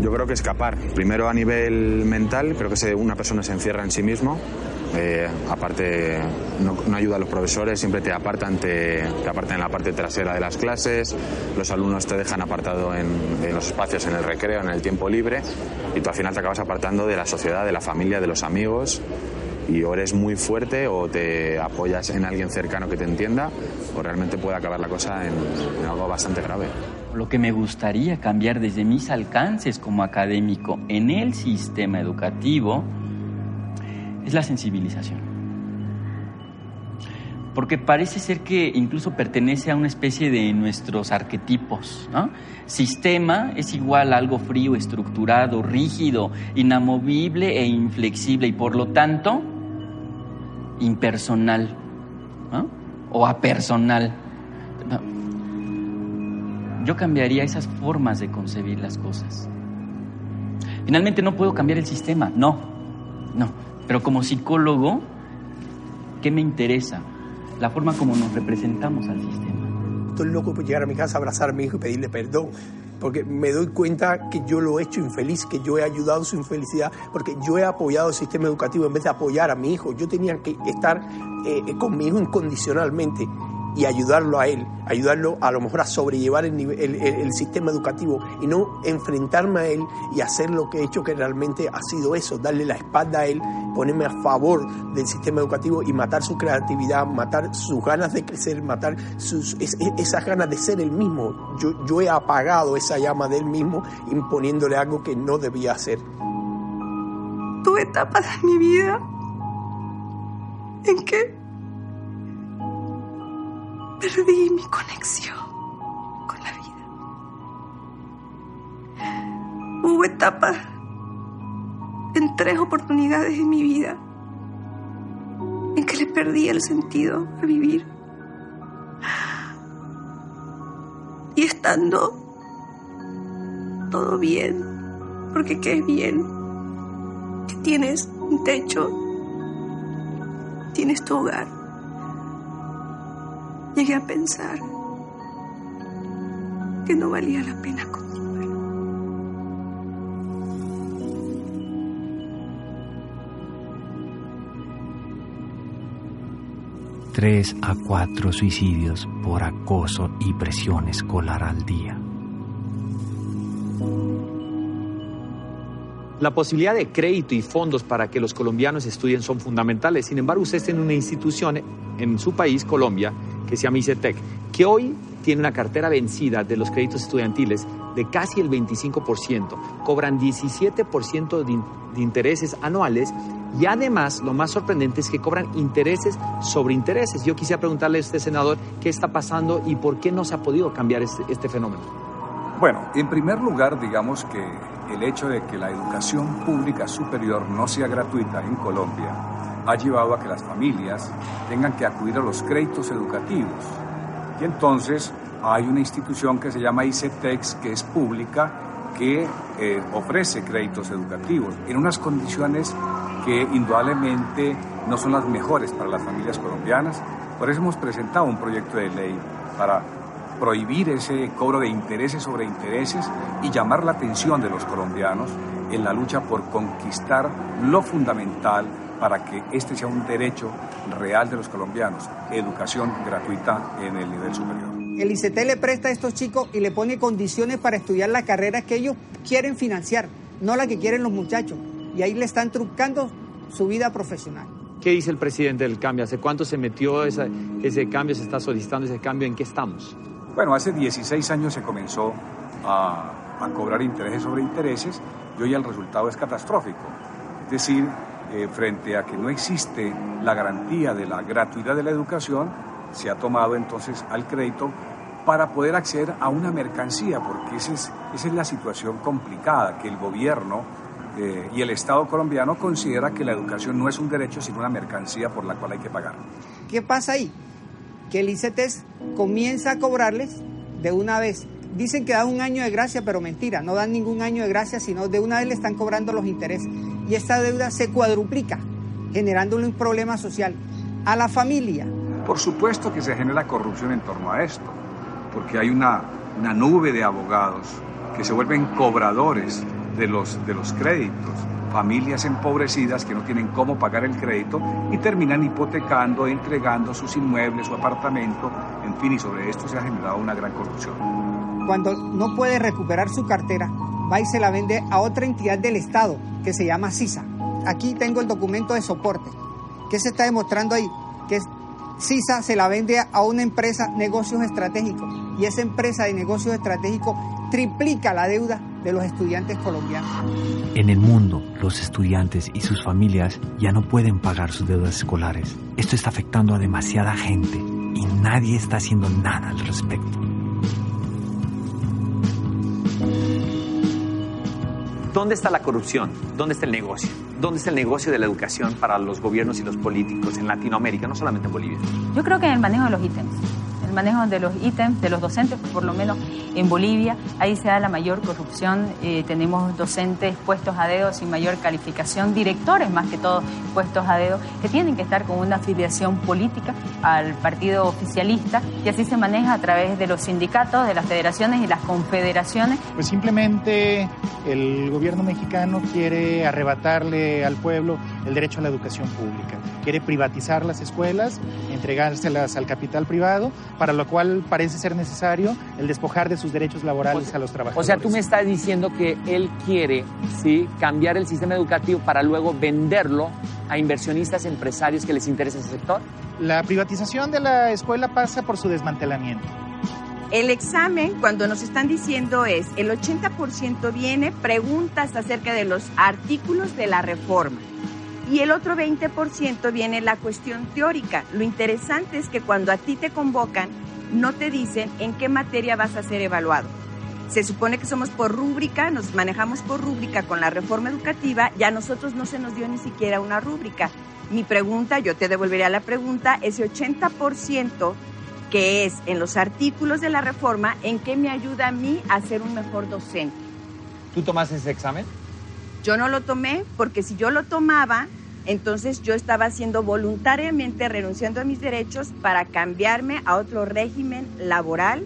Yo creo que escapar. Primero a nivel mental, creo que una persona se encierra en sí mismo. Eh, aparte, no, no ayuda a los profesores, siempre te apartan, te, apartan en la parte trasera de las clases, los alumnos te dejan apartado en, los espacios, en el recreo, en el tiempo libre, y tú al final te acabas apartando de la sociedad, de la familia, de los amigos, y o eres muy fuerte o te apoyas en alguien cercano que te entienda, o realmente puede acabar la cosa en algo bastante grave. Lo que me gustaría cambiar desde mis alcances como académico en el sistema educativo es la sensibilización. Porque parece ser que incluso pertenece a una especie de nuestros arquetipos. Sistema es igual a algo frío, estructurado, rígido, inamovible e inflexible y por lo tanto impersonal o apersonal. Yo cambiaría esas formas de concebir las cosas. Finalmente no puedo cambiar el sistema, no, no. Pero como psicólogo, ¿qué me interesa? La forma como nos representamos al sistema. Estoy loco por llegar a mi casa, abrazar a mi hijo y pedirle perdón. porque me doy cuenta que yo lo he hecho infeliz, que yo he ayudado su infelicidad, porque yo he apoyado el sistema educativo en vez de apoyar a mi hijo. Yo tenía que estar eh, con mi hijo incondicionalmente y ayudarlo a él, ayudarlo a lo mejor a sobrellevar el, sistema educativo y no enfrentarme a él y hacer lo que he hecho que realmente ha sido eso, darle la espalda a él, ponerme a favor del sistema educativo y matar su creatividad, matar sus ganas de crecer, matar sus, esas ganas de ser el mismo. Yo, yo he apagado esa llama de él mismo imponiéndole algo que no debía hacer. Tuve etapas de mi vida en que perdí mi conexión con la vida. Hubo etapas en tres oportunidades en mi vida en que le perdí el sentido a vivir. Y estando todo bien, porque qué es bien, que tienes un techo, tienes tu hogar llegué a pensar que no valía la pena continuar. Tres a cuatro suicidios por acoso y presión escolar al día. La posibilidad de crédito y fondos para que los colombianos estudien son fundamentales. Sin embargo, usted está en una institución en su país, Colombia, que se llama ICETEC, que hoy tiene una cartera vencida de los créditos estudiantiles de casi el 25%, cobran 17% de, de intereses anuales y además lo más sorprendente es que cobran intereses sobre intereses. Yo quisiera preguntarle a usted, senador, qué está pasando y por qué no se ha podido cambiar este, este fenómeno. Bueno, en primer lugar, digamos que el hecho de que la educación pública superior no sea gratuita en Colombia ha llevado a que las familias tengan que acudir a los créditos educativos. Y entonces hay una institución que se llama ICETEX, que es pública, que eh, ofrece créditos educativos en unas condiciones que indudablemente no son las mejores para las familias colombianas. Por eso hemos presentado un proyecto de ley para prohibir ese cobro de intereses sobre intereses y llamar la atención de los colombianos en la lucha por conquistar lo fundamental para que este sea un derecho real de los colombianos, educación gratuita en el nivel superior. El ICT le presta a estos chicos y le pone condiciones para estudiar la carrera que ellos quieren financiar, no la que quieren los muchachos. Y ahí le están trucando su vida profesional. ¿Qué dice el presidente del cambio? ¿Hace cuánto se metió ese, ese cambio? ¿Se está solicitando ese cambio? ¿En qué estamos? Bueno, hace 16 años se comenzó a, cobrar intereses sobre intereses y hoy el resultado es catastrófico. Es decir, eh, frente a que no existe la garantía de la gratuidad de la educación, se ha tomado entonces al crédito para poder acceder a una mercancía, porque esa es, esa es la situación complicada, que el gobierno eh, y el Estado colombiano considera que la educación no es un derecho, sino una mercancía por la cual hay que pagar. ¿Qué pasa ahí? Que el ICETES comienza a cobrarles de una vez. Dicen que da un año de gracia, pero mentira, no dan ningún año de gracia, sino de una vez le están cobrando los intereses y esta deuda se cuadruplica, generándole un problema social a la familia. Por supuesto que se genera corrupción en torno a esto, porque hay una, una nube de abogados que se vuelven cobradores de los, de los créditos, familias empobrecidas que no tienen cómo pagar el crédito y terminan hipotecando, entregando sus inmuebles, su apartamento, en fin, y sobre esto se ha generado una gran corrupción. Cuando no puede recuperar su cartera, va y se la vende a otra entidad del Estado que se llama CISA. Aquí tengo el documento de soporte. ¿Qué se está demostrando ahí? Que CISA se la vende a una empresa negocios estratégicos y esa empresa de negocios estratégicos triplica la deuda de los estudiantes colombianos. En el mundo, los estudiantes y sus familias ya no pueden pagar sus deudas escolares. Esto está afectando a demasiada gente y nadie está haciendo nada al respecto. ¿Dónde está la corrupción? ¿Dónde está el negocio? ¿Dónde está el negocio de la educación para los gobiernos y los políticos en Latinoamérica, no solamente en Bolivia? Yo creo que en el manejo de los ítems. El manejo de los ítems, de los docentes, por lo menos en Bolivia, ahí se da la mayor corrupción. Eh, tenemos docentes puestos a dedo sin mayor calificación, directores más que todo puestos a dedo, que tienen que estar con una afiliación política al partido oficialista y así se maneja a través de los sindicatos, de las federaciones y las confederaciones. Pues simplemente el gobierno mexicano quiere arrebatarle al pueblo el derecho a la educación pública, quiere privatizar las escuelas, entregárselas al capital privado, para lo cual parece ser necesario el despojar de sus derechos laborales a los trabajadores. O sea, tú me estás diciendo que él quiere ¿sí? cambiar el sistema educativo para luego venderlo a inversionistas empresarios que les interesa ese sector. La privatización de la escuela pasa por su desmantelamiento. El examen, cuando nos están diciendo es, el 80% viene preguntas acerca de los artículos de la reforma y el otro 20% viene la cuestión teórica. Lo interesante es que cuando a ti te convocan, no te dicen en qué materia vas a ser evaluado. Se supone que somos por rúbrica, nos manejamos por rúbrica con la reforma educativa, ya a nosotros no se nos dio ni siquiera una rúbrica. Mi pregunta, yo te devolvería la pregunta, ese 80% que es en los artículos de la reforma, ¿en qué me ayuda a mí a ser un mejor docente? ¿Tú tomaste ese examen? Yo no lo tomé porque si yo lo tomaba, entonces yo estaba haciendo voluntariamente, renunciando a mis derechos para cambiarme a otro régimen laboral,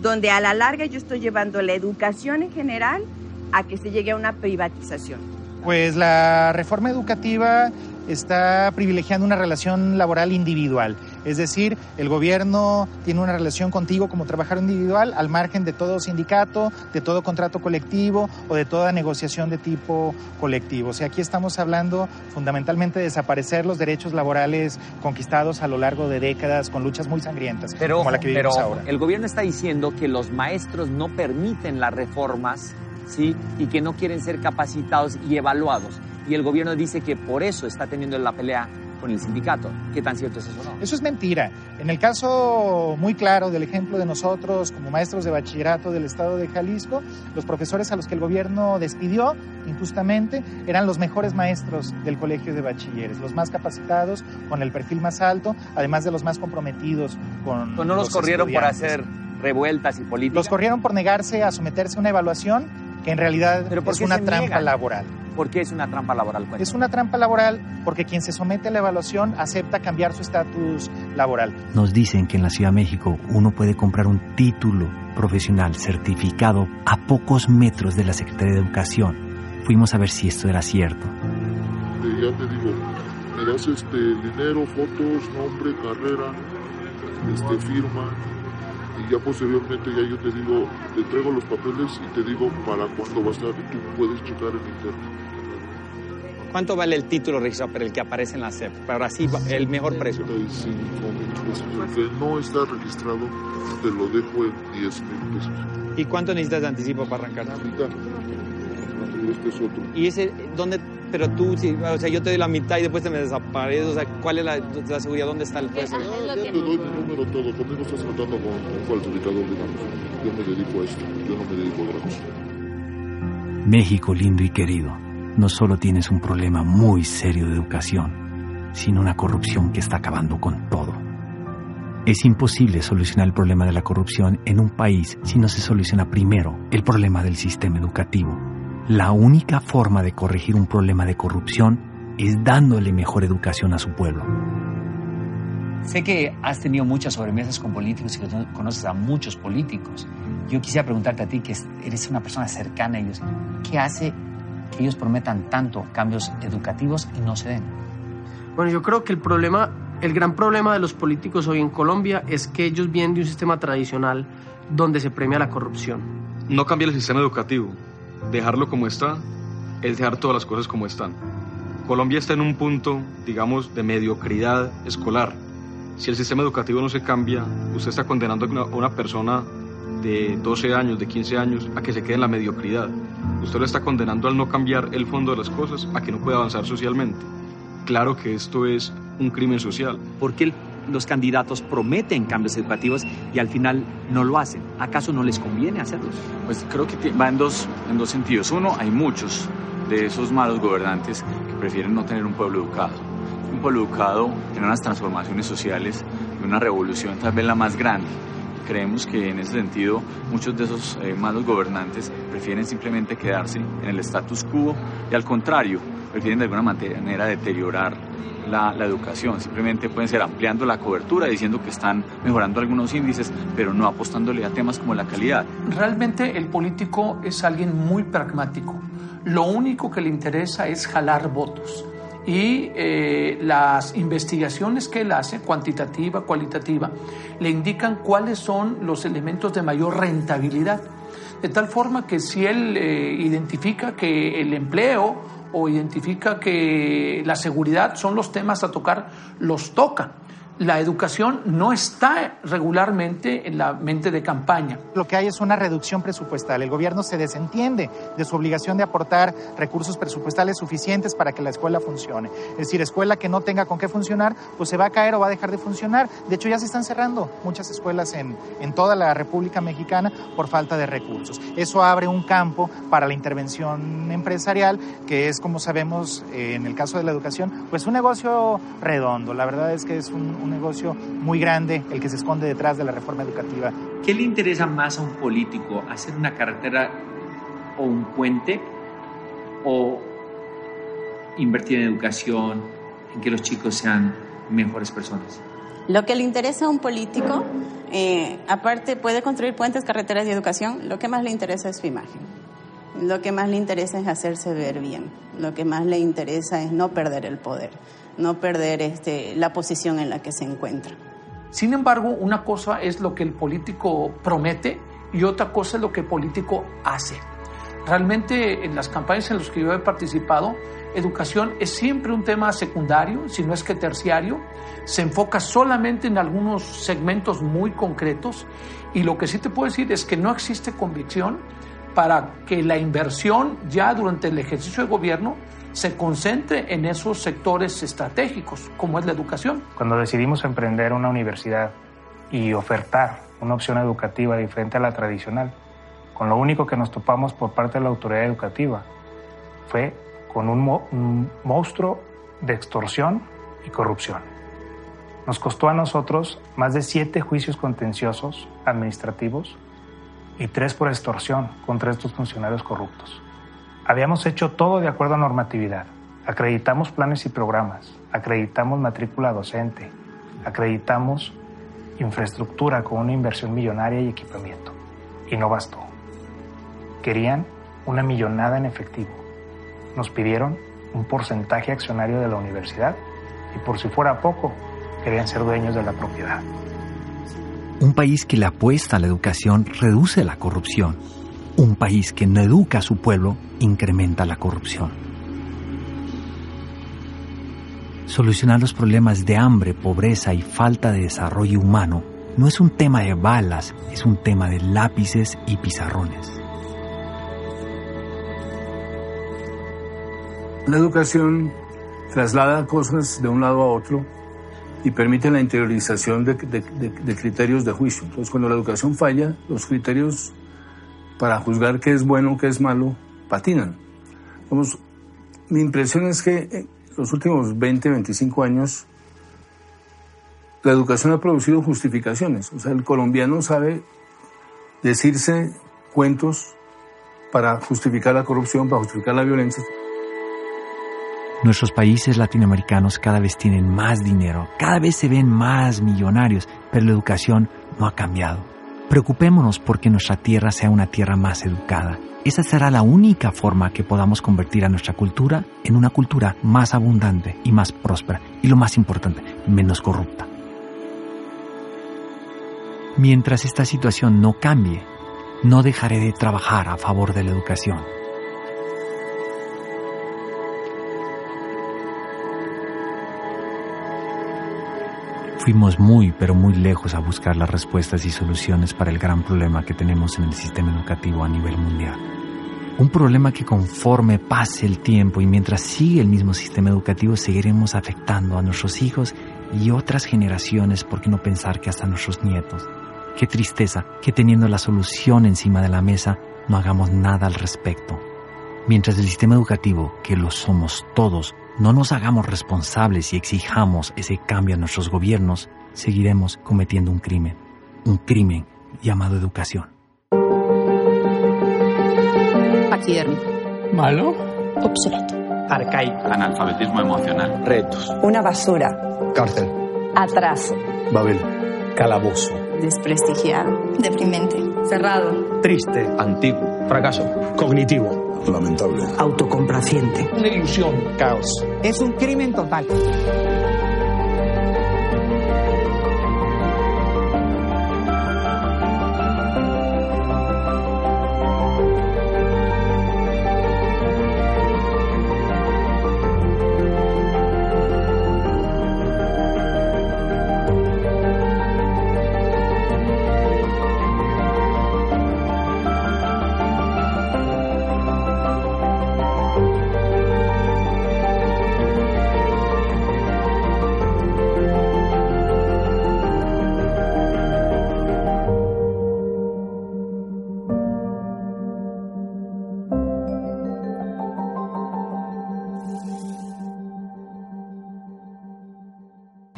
donde a la larga yo estoy llevando la educación en general a que se llegue a una privatización. Pues la reforma educativa está privilegiando una relación laboral individual. Es decir, el gobierno tiene una relación contigo como trabajador individual al margen de todo sindicato, de todo contrato colectivo o de toda negociación de tipo colectivo. O sea, aquí estamos hablando fundamentalmente de desaparecer los derechos laborales conquistados a lo largo de décadas con luchas muy sangrientas pero, como la que vivimos pero ahora. El gobierno está diciendo que los maestros no permiten las reformas ¿sí? y que no quieren ser capacitados y evaluados. Y el gobierno dice que por eso está teniendo la pelea con el sindicato. ¿Qué tan cierto es eso no? Eso es mentira. En el caso muy claro del ejemplo de nosotros como maestros de bachillerato del estado de Jalisco, los profesores a los que el gobierno despidió injustamente eran los mejores maestros del colegio de bachilleres, los más capacitados, con el perfil más alto, además de los más comprometidos con... ¿No los, corrieron por hacer revueltas y políticas? Los corrieron por negarse a someterse a una evaluación que en realidad ¿Pero por es una trampa niegan? laboral. ¿Por qué es una trampa laboral? Cuéntame. Es una trampa laboral porque quien se somete a la evaluación acepta cambiar su estatus laboral. Nos dicen que en la Ciudad de México uno puede comprar un título profesional certificado a pocos metros de la Secretaría de Educación. Fuimos a ver si esto era cierto. Eh, ya te digo, me das este dinero, fotos, nombre, carrera, este firma y ya posteriormente ya yo te digo, te entrego los papeles y te digo para cuándo va a estar y tú puedes checar en internet. ¿Cuánto vale el título registrado para el que aparece en la CEP? Para así el mejor precio. 35 mil pesos. El que no está registrado te lo dejo en 10 mil pesos. ¿Y cuánto necesitas de anticipo para arrancar? Este es otro. ¿Y ese dónde? Pero tú, o sea, yo te doy la mitad y después te me desapareces. O sea, ¿cuál es la, la seguridad? ¿Dónde está el? Ya, ya te doy mi número todo. Conmigo estás tratando con un falsificador, digamos. Yo me dedico a esto. Yo no me dedico a otra cosa. México lindo y querido, no solo tienes un problema muy serio de educación, sino una corrupción que está acabando con todo. Es imposible solucionar el problema de la corrupción en un país si no se soluciona primero el problema del sistema educativo. La única forma de corregir un problema de corrupción es dándole mejor educación a su pueblo. Sé que has tenido muchas sobremesas con políticos y que conoces a muchos políticos. Yo quisiera preguntarte a ti, que eres una persona cercana a ellos, ¿qué hace que ellos prometan tanto cambios educativos y no se den? Bueno, yo creo que el problema, el gran problema de los políticos hoy en Colombia es que ellos vienen de un sistema tradicional donde se premia la corrupción. No cambiar el sistema educativo, dejarlo como está, es dejar todas las cosas como están. Colombia está en un punto, digamos, de mediocridad escolar. Si el sistema educativo no se cambia, usted está condenando a una, persona de 12 años, de 15 años, a que se quede en la mediocridad. Usted lo está condenando al no cambiar el fondo de las cosas, a que no pueda avanzar socialmente. Claro que esto es un crimen social. ¿Por qué los candidatos prometen cambios educativos y al final no lo hacen? ¿Acaso no les conviene hacerlos? Pues creo que va en dos, en dos sentidos. Uno, hay muchos de esos malos gobernantes que prefieren no tener un pueblo educado. Un pueblo educado en unas transformaciones sociales de una revolución, tal vez la más grande. Creemos que en ese sentido muchos de esos eh, malos gobernantes prefieren simplemente quedarse en el status quo y al contrario, prefieren de alguna manera deteriorar la, la, educación. Simplemente pueden ser ampliando la cobertura, diciendo que están mejorando algunos índices, pero no apostándole a temas como la calidad. Realmente el político es alguien muy pragmático. Lo único que le interesa es jalar votos. Y eh, las investigaciones que él hace, cuantitativa, cualitativa, le indican cuáles son los elementos de mayor rentabilidad. De tal forma que si él eh, identifica que el empleo o identifica que la seguridad son los temas a tocar, los toca la educación no está regularmente en la mente de campaña. Lo que hay es una reducción presupuestal. El gobierno se desentiende de su obligación de aportar recursos presupuestales suficientes para que la escuela funcione. Es decir, escuela que no tenga con qué funcionar, pues se va a caer o va a dejar de funcionar. De hecho, ya se están cerrando muchas escuelas en, en toda la República Mexicana por falta de recursos. Eso abre un campo para la intervención empresarial, que es, como sabemos, eh, en el caso de la educación, pues un negocio redondo. La verdad es que es un un negocio muy grande el que se esconde detrás de la reforma educativa. ¿Qué le interesa más a un político? ¿Hacer una carretera o un puente? ¿O invertir en educación, en que los chicos sean mejores personas? Lo que le interesa a un político, eh, aparte puede construir puentes, carreteras y educación, lo que más le interesa es su imagen. Lo que más le interesa es hacerse ver bien. Lo que más le interesa es no perder el poder no perder este, la posición en la que se encuentra. Sin embargo, una cosa es lo que el político promete y otra cosa es lo que el político hace. Realmente en las campañas en las que yo he participado, educación es siempre un tema secundario, si no es que terciario, se enfoca solamente en algunos segmentos muy concretos y lo que sí te puedo decir es que no existe convicción para que la inversión ya durante el ejercicio de gobierno se concentre en esos sectores estratégicos, como es la educación. Cuando decidimos emprender una universidad y ofertar una opción educativa diferente a la tradicional, con lo único que nos topamos por parte de la autoridad educativa fue con un, monstruo de extorsión y corrupción. Nos costó a nosotros más de siete juicios contenciosos administrativos y tres por extorsión contra estos funcionarios corruptos. Habíamos hecho todo de acuerdo a normatividad. Acreditamos planes y programas, acreditamos matrícula docente, acreditamos infraestructura con una inversión millonaria y equipamiento. Y no bastó. Querían una millonada en efectivo. Nos pidieron un porcentaje accionario de la universidad y por si fuera poco, querían ser dueños de la propiedad. Un país que le apuesta a la educación reduce la corrupción un país que no educa a su pueblo incrementa la corrupción. Solucionar los problemas de hambre, pobreza y falta de desarrollo humano no es un tema de balas, es un tema de lápices y pizarrones. La educación traslada cosas de un lado a otro y permite la interiorización de, criterios de juicio. Entonces, cuando la educación falla, los criterios para juzgar qué es bueno, qué es malo, patinan. Vamos, mi impresión es que en los últimos 20, 25 años la educación ha producido justificaciones. O sea, el colombiano sabe decirse cuentos para justificar la corrupción, para justificar la violencia. Nuestros países latinoamericanos cada vez tienen más dinero, cada vez se ven más millonarios, pero la educación no ha cambiado. Preocupémonos porque nuestra tierra sea una tierra más educada. Esa será la única forma que podamos convertir a nuestra cultura en una cultura más abundante y más próspera y lo más importante, menos corrupta. Mientras esta situación no cambie, no dejaré de trabajar a favor de la educación. Fuimos muy, pero muy lejos a buscar las respuestas y soluciones para el gran problema que tenemos en el sistema educativo a nivel mundial. Un problema que conforme pase el tiempo y mientras sigue el mismo sistema educativo seguiremos afectando a nuestros hijos y otras generaciones, por qué no pensar que hasta nuestros nietos. Qué tristeza que teniendo la solución encima de la mesa no hagamos nada al respecto. Mientras el sistema educativo, que lo somos todos, no nos hagamos responsables y exijamos ese cambio a nuestros gobiernos, seguiremos cometiendo un crimen, un crimen llamado educación. Paquidérmico. ¿Malo? Obsoleto. Arcaico. Analfabetismo emocional. Retos. Una basura. Cárcel. Atraso. Babel. Calabozo. Desprestigiado. Deprimente. Cerrado. Triste. Antiguo. Fracaso. Cognitivo. Lamentable. Autocomplaciente. Una ilusión. Caos. Es un crimen total.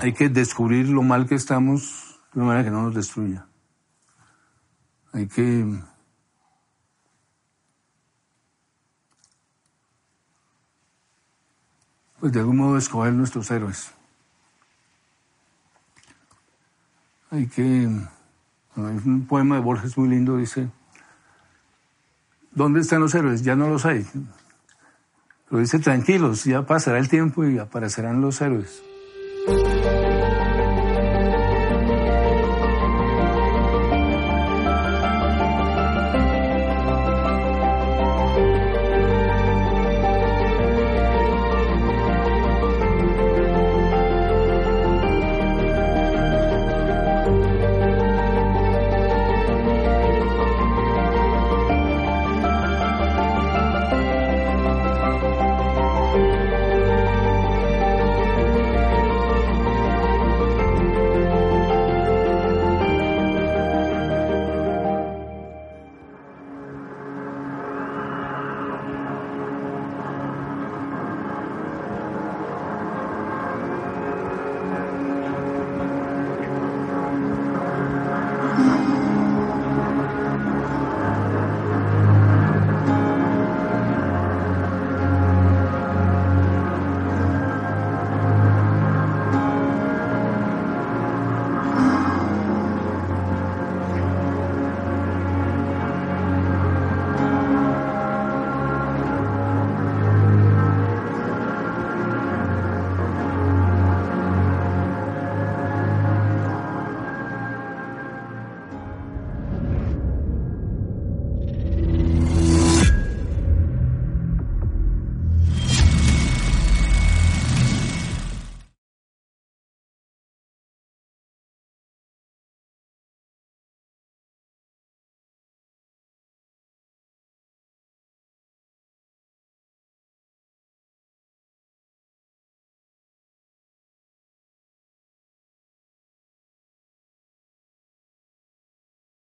Hay que descubrir lo mal que estamos de una manera que no nos destruya. Hay que pues de algún modo escoger nuestros héroes. Hay que un poema de Borges muy lindo dice ¿Dónde están los héroes? Ya no los hay. Lo dice tranquilos, ya pasará el tiempo y aparecerán los héroes. Thank you.